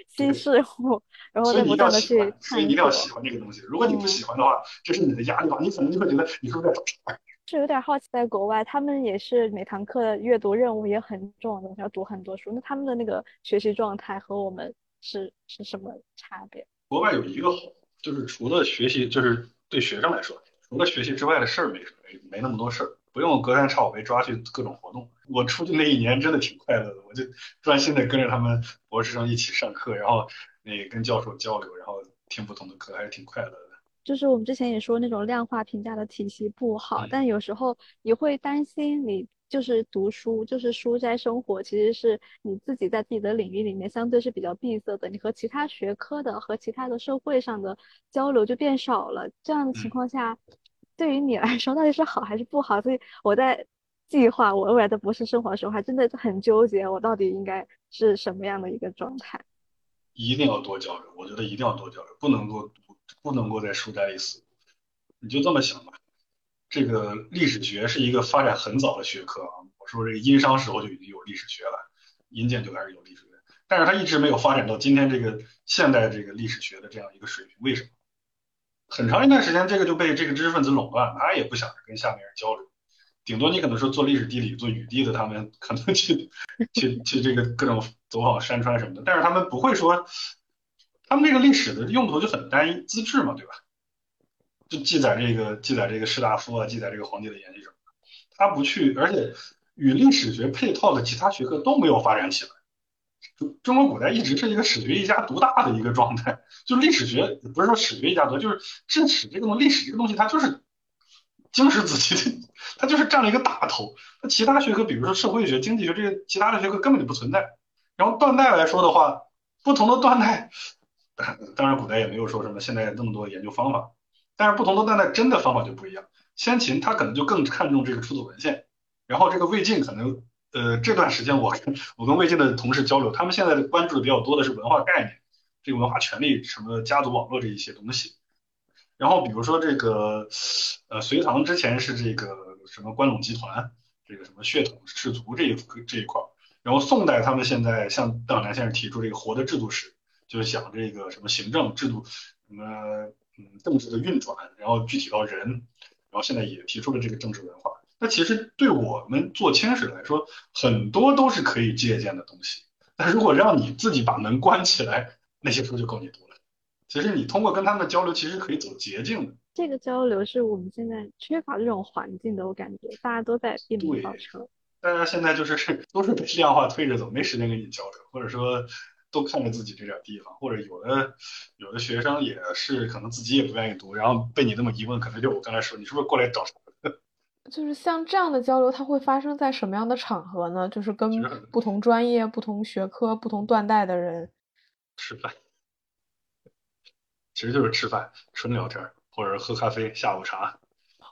新事物，然后再不断的去所以一定要喜欢这个东西。如果你不喜欢的话，这是你的压力吧？你可能就会觉得你是不是在找茬？是有点好奇，在国外，他们也是每堂课的阅读任务也很重的，要读很多书。那他们的那个学习状态和我们是是什么差别？国外有一个好，就是除了学习，就是对学生来说，除了学习之外的事儿没没没那么多事儿。不用隔三差五被抓去各种活动。我出去那一年真的挺快乐的，我就专心的跟着他们博士生一起上课，然后那跟教授交流，然后听不同的课，还是挺快乐的。就是我们之前也说那种量化评价的体系不好，但有时候你会担心，你就是读书，就是书斋生活，其实是你自己在自己的领域里面相对是比较闭塞的，你和其他学科的和其他的社会上的交流就变少了。这样的情况下。对于你来说，到底是好还是不好？所以我在计划我未来的博士生活的时候，还真的很纠结，我到底应该是什么样的一个状态？一定要多交流，我觉得一定要多交流，不能够不能够在书斋里死。你就这么想吧，这个历史学是一个发展很早的学科啊。我说这个殷商时候就已经有历史学了，殷建就开始有历史学，但是它一直没有发展到今天这个现代这个历史学的这样一个水平，为什么？很长一段时间，这个就被这个知识分子垄断，他也不想着跟下面人交流，顶多你可能说做历史地理、做语地的，他们可能去 去去这个各种走访山川什么的，但是他们不会说，他们这个历史的用途就很单一，资质嘛，对吧？就记载这个记载这个士大夫啊，记载这个皇帝的言行什么的，他不去，而且与历史学配套的其他学科都没有发展起来。中中国古代一直是一个史学一家独大的一个状态，就历史学不是说史学一家独大，就是正史这个东西历史这个东西它就是经史子集，它就是占了一个大头。那其他学科，比如说社会学、经济学这些其他的学科根本就不存在。然后断代来说的话，不同的断代，当然古代也没有说什么现在那么多研究方法，但是不同的断代真的方法就不一样。先秦他可能就更看重这个出土文献，然后这个魏晋可能。呃，这段时间我跟我跟魏晋的同事交流，他们现在关注的比较多的是文化概念，这个文化权利什么家族网络这一些东西。然后比如说这个，呃，隋唐之前是这个什么关陇集团，这个什么血统氏族这一这一块儿。然后宋代他们现在向邓小南先生提出这个活的制度史，就是讲这个什么行政制度，什么嗯政治的运转，然后具体到人，然后现在也提出了这个政治文化。那其实对我们做清史来说，很多都是可以借鉴的东西。但如果让你自己把门关起来，那些书就够你读了。其实你通过跟他们交流，其实可以走捷径的。这个交流是我们现在缺乏这种环境的，我感觉大家都在避免造成。大家现在就是 都是被量化推着走，没时间跟你交流，或者说都看着自己这点地方，或者有的有的学生也是可能自己也不愿意读，然后被你那么一问，可能就我刚才说，你是不是过来找茬？就是像这样的交流，它会发生在什么样的场合呢？就是跟不同专业、不同学科、不同断代的人。吃饭，其实就是吃饭，纯聊天儿，或者喝咖啡、下午茶。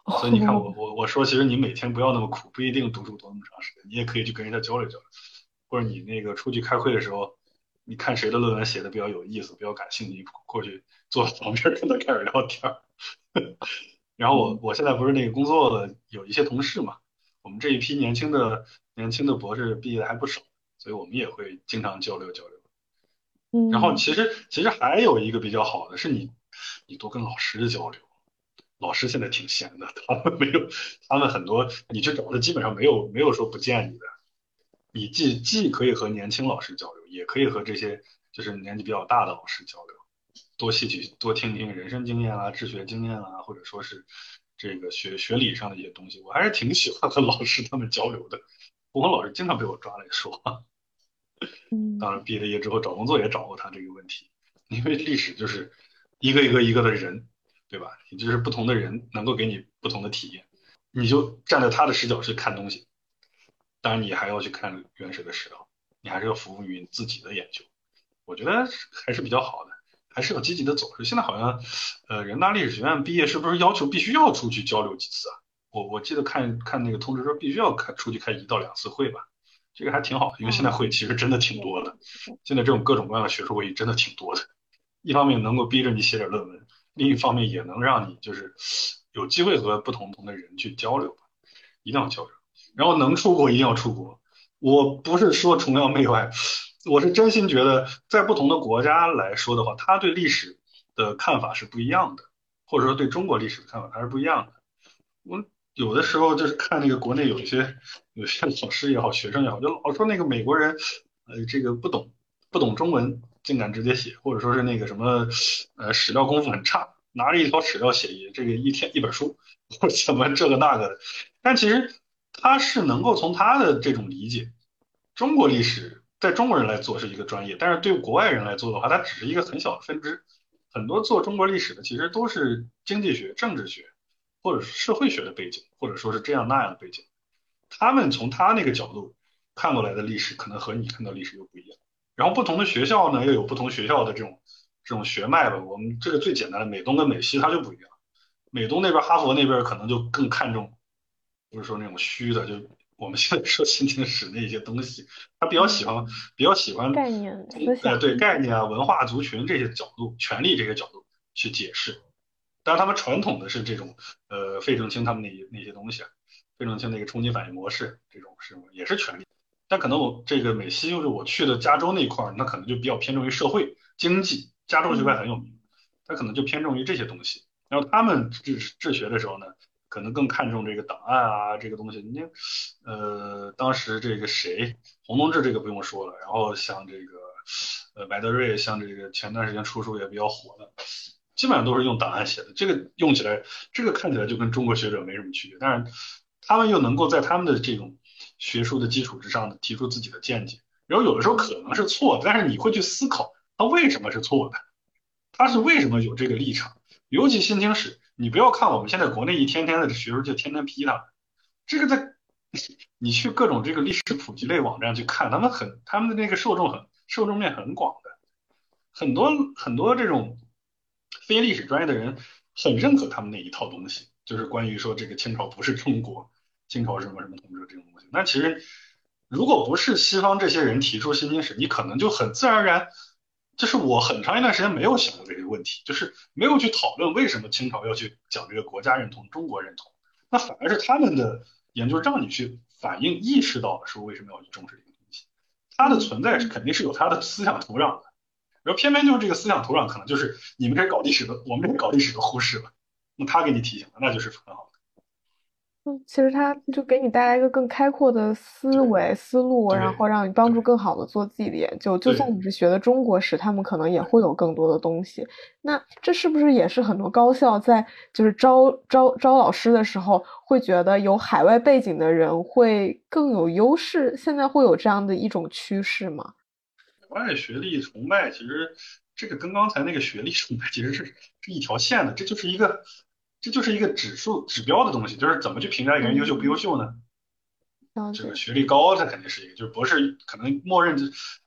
所以你看我我我说，其实你每天不要那么苦，不一定读书读那么长时间，你也可以去跟人家交流交流，或者你那个出去开会的时候，你看谁的论文写的比较有意思，比较感兴趣，过去坐旁边跟他开始聊天儿。然后我我现在不是那个工作了，有一些同事嘛，我们这一批年轻的年轻的博士毕业的还不少，所以我们也会经常交流交流。嗯，然后其实其实还有一个比较好的是你你多跟老师交流，老师现在挺闲的，他们没有他们很多你去找的基本上没有没有说不见你的，你既既可以和年轻老师交流，也可以和这些就是年纪比较大的老师交流，多吸取多听听人生经验啊、治学经验啊，或者说是这个学学理上的一些东西，我还是挺喜欢和老师他们交流的。我老师经常被我抓来说。嗯，当然，毕了业之后找工作也找过他这个问题，因为历史就是一个一个一个的人，对吧？也就是不同的人能够给你不同的体验，你就站在他的视角去看东西。当然，你还要去看原始的史料，你还是要服务于你自己的研究。我觉得还是比较好的，还是要积极的走出。现在好像，呃，人大历史学院毕业是不是要求必须要出去交流几次啊？我我记得看看那个通知说必须要开出去开一到两次会吧。这个还挺好的，因为现在会其实真的挺多的。现在这种各种各样的学术会议真的挺多的。一方面能够逼着你写点论文，另一方面也能让你就是有机会和不同的人去交流，一定要交流。然后能出国一定要出国。我不是说崇洋媚外，我是真心觉得在不同的国家来说的话，他对历史的看法是不一样的，或者说对中国历史的看法还是不一样的。我。有的时候就是看那个国内有一些有些老师也好，学生也好，就老说那个美国人，呃，这个不懂不懂中文，竟敢直接写，或者说是那个什么，呃，史料功夫很差，拿着一条史料写一这个一天一本书，或什么这个那个的。但其实他是能够从他的这种理解，中国历史在中国人来做是一个专业，但是对国外人来做的话，它只是一个很小的分支。很多做中国历史的其实都是经济学、政治学。或者是社会学的背景，或者说是这样那样的背景，他们从他那个角度看过来的历史，可能和你看到历史又不一样。然后不同的学校呢，又有不同学校的这种这种学脉吧。我们这个最简单的美东跟美西它就不一样。美东那边哈佛那边可能就更看重，不是说那种虚的，就我们现在说新听史那些东西，他比较喜欢比较喜欢概念、呃对概念啊、文化、族群这些角度、权力这些角度去解释。但是他们传统的是这种，呃，费正清他们那那些东西啊，费正清那个冲击反应模式这种是也是权力，但可能我这个美西就是我去的加州那块儿，那可能就比较偏重于社会经济，加州学派很有名，他可能就偏重于这些东西。然后他们治治学的时候呢，可能更看重这个档案啊这个东西。你呃，当时这个谁，洪东志这个不用说了，然后像这个呃白德瑞，像这个前段时间出书也比较火的。基本上都是用档案写的，这个用起来，这个看起来就跟中国学者没什么区别，但是他们又能够在他们的这种学术的基础之上呢，提出自己的见解，然后有的时候可能是错的，但是你会去思考他为什么是错的，他是为什么有这个立场，尤其新听史，你不要看我们现在国内一天天的学生就天天批他，这个在你去各种这个历史普及类网站去看，他们很他们的那个受众很受众面很广的，很多很多这种。非历史专业的人很认可他们那一套东西，就是关于说这个清朝不是中国，清朝什么什么统治这种东西。那其实如果不是西方这些人提出新经史，你可能就很自然而然，就是我很长一段时间没有想过这个问题，就是没有去讨论为什么清朝要去讲这个国家认同、中国认同。那反而是他们的研究让你去反映、意识到说为什么要去重视这个东西，它的存在是肯定是有它的思想土壤的。然后偏偏就是这个思想土壤，可能就是你们这搞历史的，我们这搞历史的忽视了。那他给你提醒了，那就是很好的。嗯，其实他就给你带来一个更开阔的思维思路，然后让你帮助更好的做自己的研究。就算你是学的中国史，他们可能也会有更多的东西。那这是不是也是很多高校在就是招招招老师的时候，会觉得有海外背景的人会更有优势？现在会有这样的一种趋势吗？外学历崇拜，其实这个跟刚才那个学历崇拜其实是是一条线的，这就是一个这就是一个指数指标的东西，就是怎么去评价一个人优秀不优秀呢？这个学历高，他肯定是一个，就是博士可能默认就，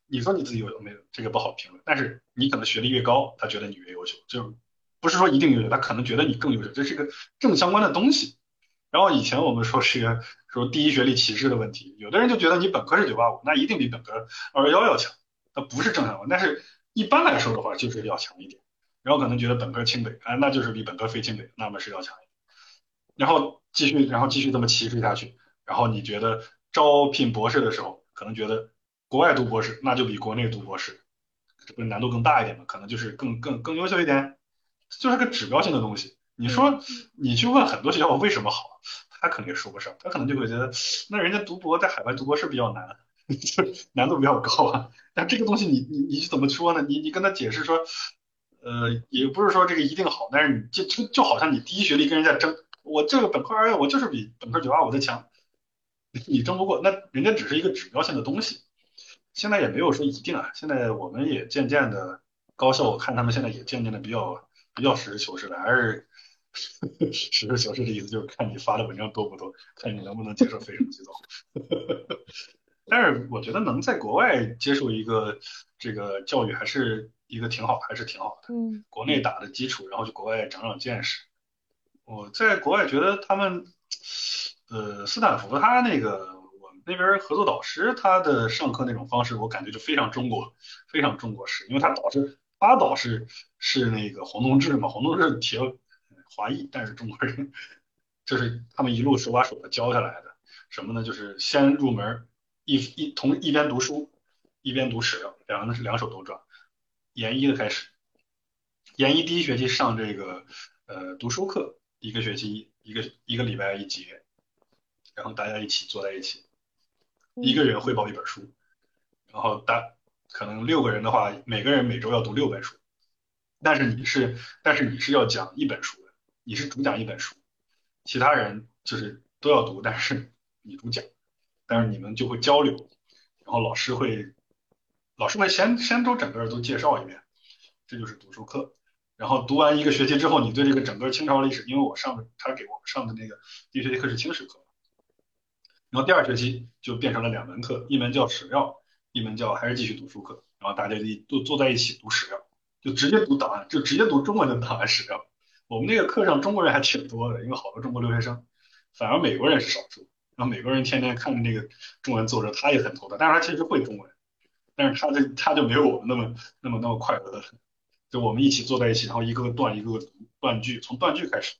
你说你自己有没有，这个不好评论，但是你可能学历越高，他觉得你越优秀，就不是说一定优秀，他可能觉得你更优秀，这是一个正相关的东西。然后以前我们说是一个说第一学历歧视的问题，有的人就觉得你本科是九八五，那一定比本科二幺幺要强，它不是正相关，但是一般来说的话就是要强一点。然后可能觉得本科清北，哎，那就是比本科非清北那么是要强一点。然后继续，然后继续这么歧视下去。然后你觉得招聘博士的时候，可能觉得国外读博士那就比国内读博士，这不是难度更大一点吗？可能就是更更更优秀一点，就是个指标性的东西。你说你去问很多学校为什么好，他肯定说不上，他可能就会觉得那人家读博在海外读博士比较难，就难度比较高啊。但这个东西你你你怎么说呢？你你跟他解释说，呃，也不是说这个一定好，但是你就就就好像你第一学历跟人家争，我这个本科二幺我就是比本科九八五的强。你争不过，那人家只是一个指标性的东西，现在也没有说一定啊。现在我们也渐渐的高校，我看他们现在也渐渐的比较比较实事求是的，还是 实事求是的意思就是看你发的文章多不多，看你能不能接受非常洗澡。但是我觉得能在国外接受一个这个教育，还是一个挺好，还是挺好的。嗯，国内打的基础，然后去国外长长见识。我在国外觉得他们。呃，斯坦福他那个我们那边合作导师他的上课那种方式，我感觉就非常中国，非常中国式，因为他导师他导师是那个黄东志嘛，黄东志铁华裔，但是中国人，就是他们一路手把手的教下来的。什么呢？就是先入门，一一同一边读书，一边读史料，两个是两手都转。研一的开始，研一第一学期上这个呃读书课，一个学期一个一个礼拜一节。然后大家一起坐在一起，一个人汇报一本书，然后大可能六个人的话，每个人每周要读六本书，但是你是但是你是要讲一本书的，你是主讲一本书，其他人就是都要读，但是你主讲，但是你们就会交流，然后老师会老师会先先都整个都介绍一遍，这就是读书课，然后读完一个学期之后，你对这个整个清朝历史，因为我上的他给我们上的那个第一学期课是清史课。然后第二学期就变成了两门课，一门叫史料，一门叫还是继续读书课。然后大家一都坐在一起读史料，就直接读档案，就直接读中文的档案史料。我们那个课上中国人还挺多的，因为好多中国留学生，反而美国人是少数。然后美国人天天看着那个中文作者，他也很头大，但是他其实会中文，但是他这他就没有我们那么那么那么快乐的。就我们一起坐在一起，然后一个个断一个个断句，从断句开始，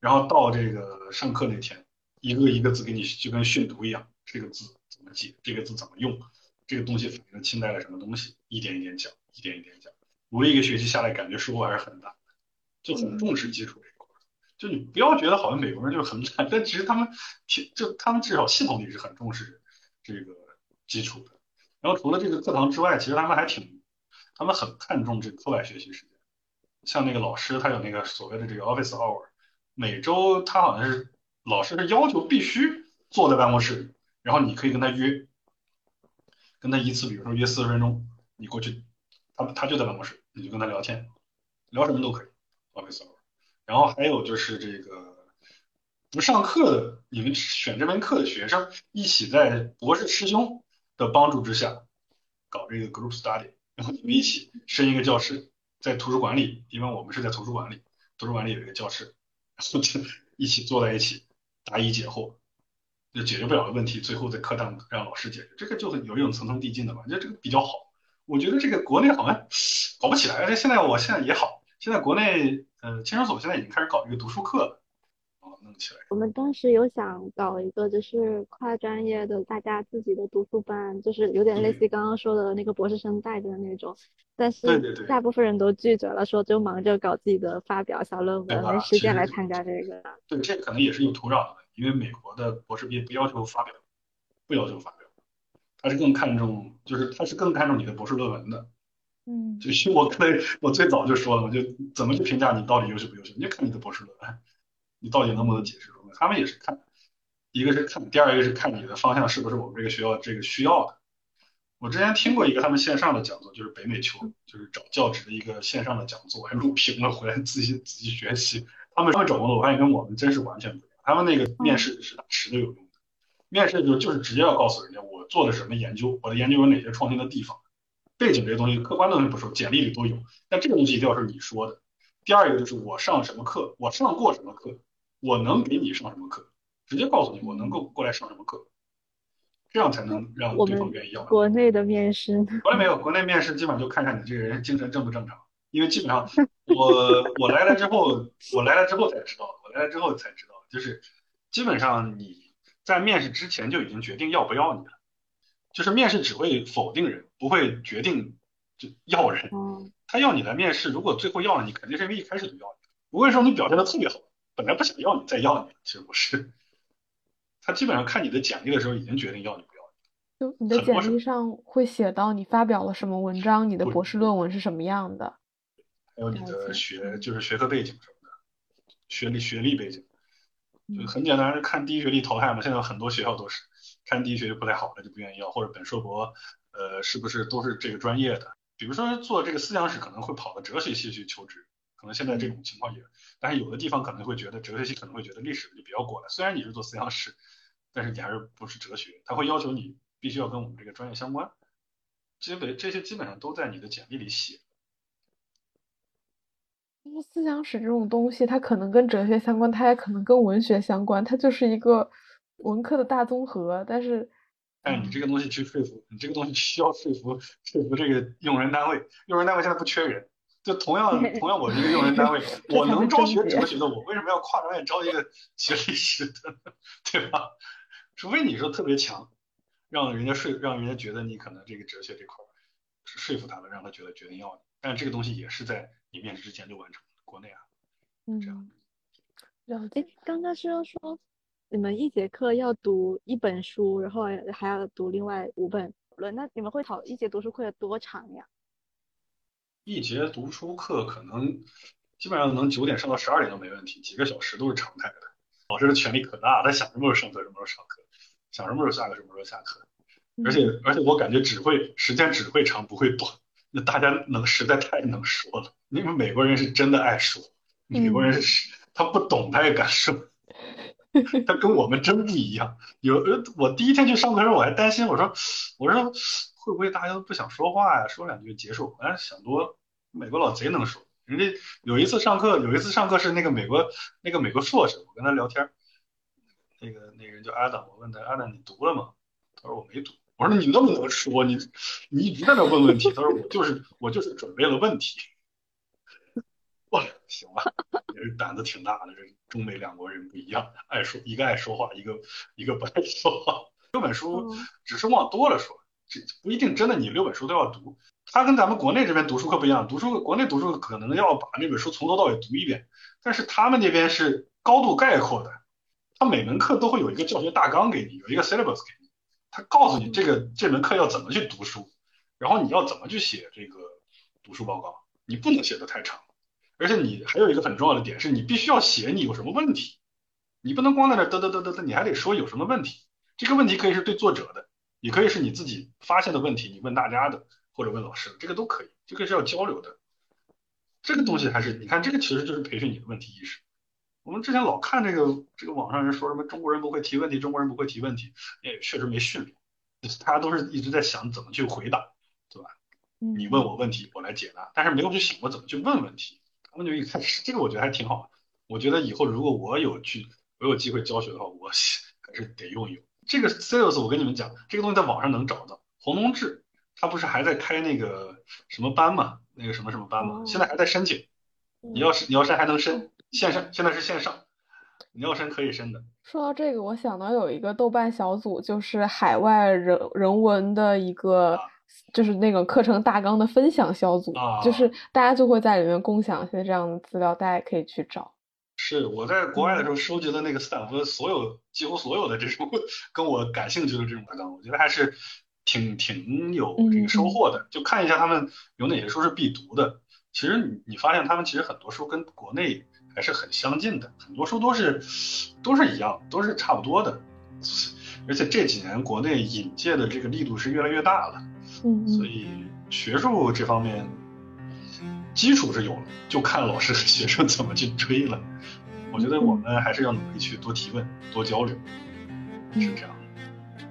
然后到这个上课那天。一个一个字给你就跟训读一样，这个字怎么记，这个字怎么用，这个东西反映了清代的什么东西，一点一点讲，一点一点讲。读了一个学期下来，感觉收获还是很大，就很重视基础这一块。就你不要觉得好像美国人就很懒，但其实他们就他们至少系统里是很重视这个基础的。然后除了这个课堂之外，其实他们还挺，他们很看重这个课外学习时间。像那个老师，他有那个所谓的这个 office hour，每周他好像是。老师是要求必须坐在办公室，然后你可以跟他约，跟他一次，比如说约四十分钟，你过去，他他就在办公室，你就跟他聊天，聊什么都可以，office hour。然后还有就是这个不上课的，你们选这门课的学生一起在博士师兄的帮助之下搞这个 group study，然后你们一起申一个教室，在图书馆里，因为我们是在图书馆里，图书馆里有一个教室，一起坐在一起。答疑解惑，就解决不了的问题，最后在课堂让老师解决，这个就是有一种层层递进的嘛，就这个比较好。我觉得这个国内好像搞不起来，而且现在我现在也好，现在国内呃，牵手所现在已经开始搞这个读书课了，哦，弄起来。我们当时有想搞一个就是跨专业的大家自己的读书班，就是有点类似于刚刚说的那个博士生带的那种，但是大部分人都拒绝了，说就忙着搞自己的发表小论文，没时间来参加这个。对，这可能也是有土壤的。因为美国的博士毕业不要求发表，不要求发表，他是更看重，就是他是更看重你的博士论文的。嗯，就是我可能我最早就说了我，就怎么去评价你到底优秀不优秀，你就看你的博士论文，你到底能不能解释出来。他们也是看，一个是看，第二个是看你的方向是不是我们这个学校这个需要的。我之前听过一个他们线上的讲座，就是北美球，就是找教职的一个线上的讲座，还录屏了回来自己自己学习。他们他们找工作，我发现跟我们真是完全不一样。他们那个面试是打实的有用的，面试就就是直接要告诉人家我做的什么研究，我的研究有哪些创新的地方，背景这些东西客观的东西不说，简历里都有，但这个东西一定要是你说的。第二一个就是我上什么课，我上过什么课，我能给你上什么课，直接告诉你我能够过来上什么课，这样才能让对方愿意要。国内的面试，国内没有，国内面试基本上就看看你这个人精神正不正常。因为基本上 我我来了之后，我来了之后才知道，我来了之后才知道，就是基本上你在面试之前就已经决定要不要你了，就是面试只会否定人，不会决定就要人。他要你来面试，如果最后要了你，肯定是因为一开始就要你，不会说你表现的特别好，本来不想要你再要你，其实不是。他基本上看你的简历的时候已经决定要你不要你。就你的简历上会写到你发表了什么文章，你的博士论文是什么样的。还有你的学就是学科背景什么的，学历学历背景，就很简单，看第一学历淘汰嘛。现在很多学校都是看第一学历不太好的就不愿意要，或者本硕博呃是不是都是这个专业的？比如说做这个思想史可能会跑到哲学系去求职，可能现在这种情况也，但是有的地方可能会觉得哲学系可能会觉得历史就比较过了，虽然你是做思想史，但是你还是不是哲学，他会要求你必须要跟我们这个专业相关，基本这些基本上都在你的简历里写。思想史这种东西，它可能跟哲学相关，它也可能跟文学相关，它就是一个文科的大综合。但是，但你这个东西去说服，你这个东西需要说服说服这个用人单位，用人单位现在不缺人，就同样同样我是一个用人单位，我能招学哲学的，我为什么要跨专业招一个学历史的，对吧？除非你说特别强，让人家说让人家觉得你可能这个哲学这块说服他了，让他觉得决定要你。但这个东西也是在你面试之前就完成的，国内啊，嗯，这样。哎，刚刚是说你们一节课要读一本书，然后还要读另外五本论，那你们会考一节读书会有多长呀？一节读书课可能基本上能九点上到十二点都没问题，几个小时都是常态的。老师的权力可大，他想什么时候上课什么时候上课，想什么时候下课什么时候下课，而且而且我感觉只会时间只会长不会短。那大家能实在太能说了，因为美国人是真的爱说，美国人是 他不懂他也敢说，他跟我们真不一样。有呃，我第一天去上课时候我还担心，我说我说会不会大家都不想说话呀？说两句结束。哎，想多，美国佬贼能说。人家有一次上课，有一次上课是那个美国那个美国硕士，我跟他聊天，那个那个人叫 Adam，我问他 Adam 你读了吗？他说我没读。我说你那么能说，你你一直在那问问题。他说我就是我就是准备了问题。哇，行吧，也是胆子挺大的。这中美两国人不一样，爱说一个爱说话，一个一个不爱说话。这本书只是往多了说，这不一定真的你六本书都要读。他跟咱们国内这边读书课不一样，读书国内读书可能要把那本书从头到尾读一遍，但是他们那边是高度概括的，他每门课都会有一个教学大纲给你，有一个 syllabus 给你。他告诉你这个这门课要怎么去读书，然后你要怎么去写这个读书报告，你不能写的太长，而且你还有一个很重要的点是你必须要写你有什么问题，你不能光在那嘚嘚嘚嘚嘚，你还得说有什么问题。这个问题可以是对作者的，也可以是你自己发现的问题，你问大家的或者问老师，这个都可以，这个是要交流的。这个东西还是你看，这个其实就是培训你的问题意识。我们之前老看这个这个网上人说什么中国人不会提问题，中国人不会提问题，也确实没训练，大家都是一直在想怎么去回答，对吧？你问我问题，我来解答，但是没有去想过怎么去问问题。他们就一开始这个我觉得还挺好，我觉得以后如果我有去我有机会教学的话，我 还是得用一用这个 sales。我跟你们讲，这个东西在网上能找到。洪东志他不是还在开那个什么班嘛？那个什么什么班嘛？现在还在申请。你要是你要申还能申。线上现在是线上，你要申可以申的。说到这个，我想到有一个豆瓣小组，就是海外人人文的一个，就是那个课程大纲的分享小组，就是大家就会在里面共享一些这样的资料，大家可以去找。是我在国外的时候收集的那个斯坦福所有几乎所有的这种跟我感兴趣的这种文章，我觉得还是挺挺有这个收获的。就看一下他们有哪些书是必读的。其实你你发现他们其实很多书跟国内。还是很相近的，很多书都是都是一样，都是差不多的。而且这几年国内引介的这个力度是越来越大了，嗯，所以学术这方面基础是有了，就看老师和学生怎么去追了。我觉得我们还是要努力去多提问、多交流，是这样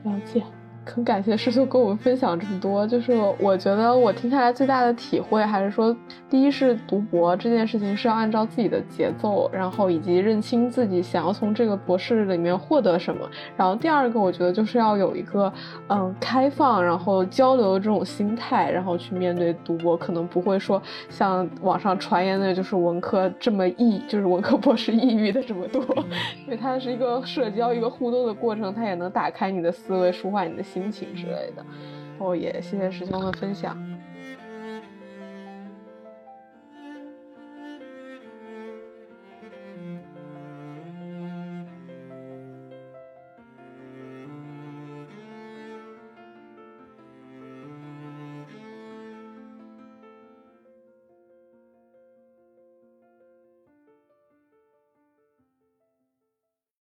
的。了解。很感谢师兄跟我们分享这么多，就是我觉得我听下来最大的体会还是说，第一是读博这件事情是要按照自己的节奏，然后以及认清自己想要从这个博士里面获得什么。然后第二个，我觉得就是要有一个嗯开放，然后交流的这种心态，然后去面对读博，可能不会说像网上传言的，就是文科这么抑，就是文科博士抑郁的这么多，因为它是一个社交、一个互动的过程，它也能打开你的思维，舒缓你的心。心情之类的，然后也谢谢师兄的分享。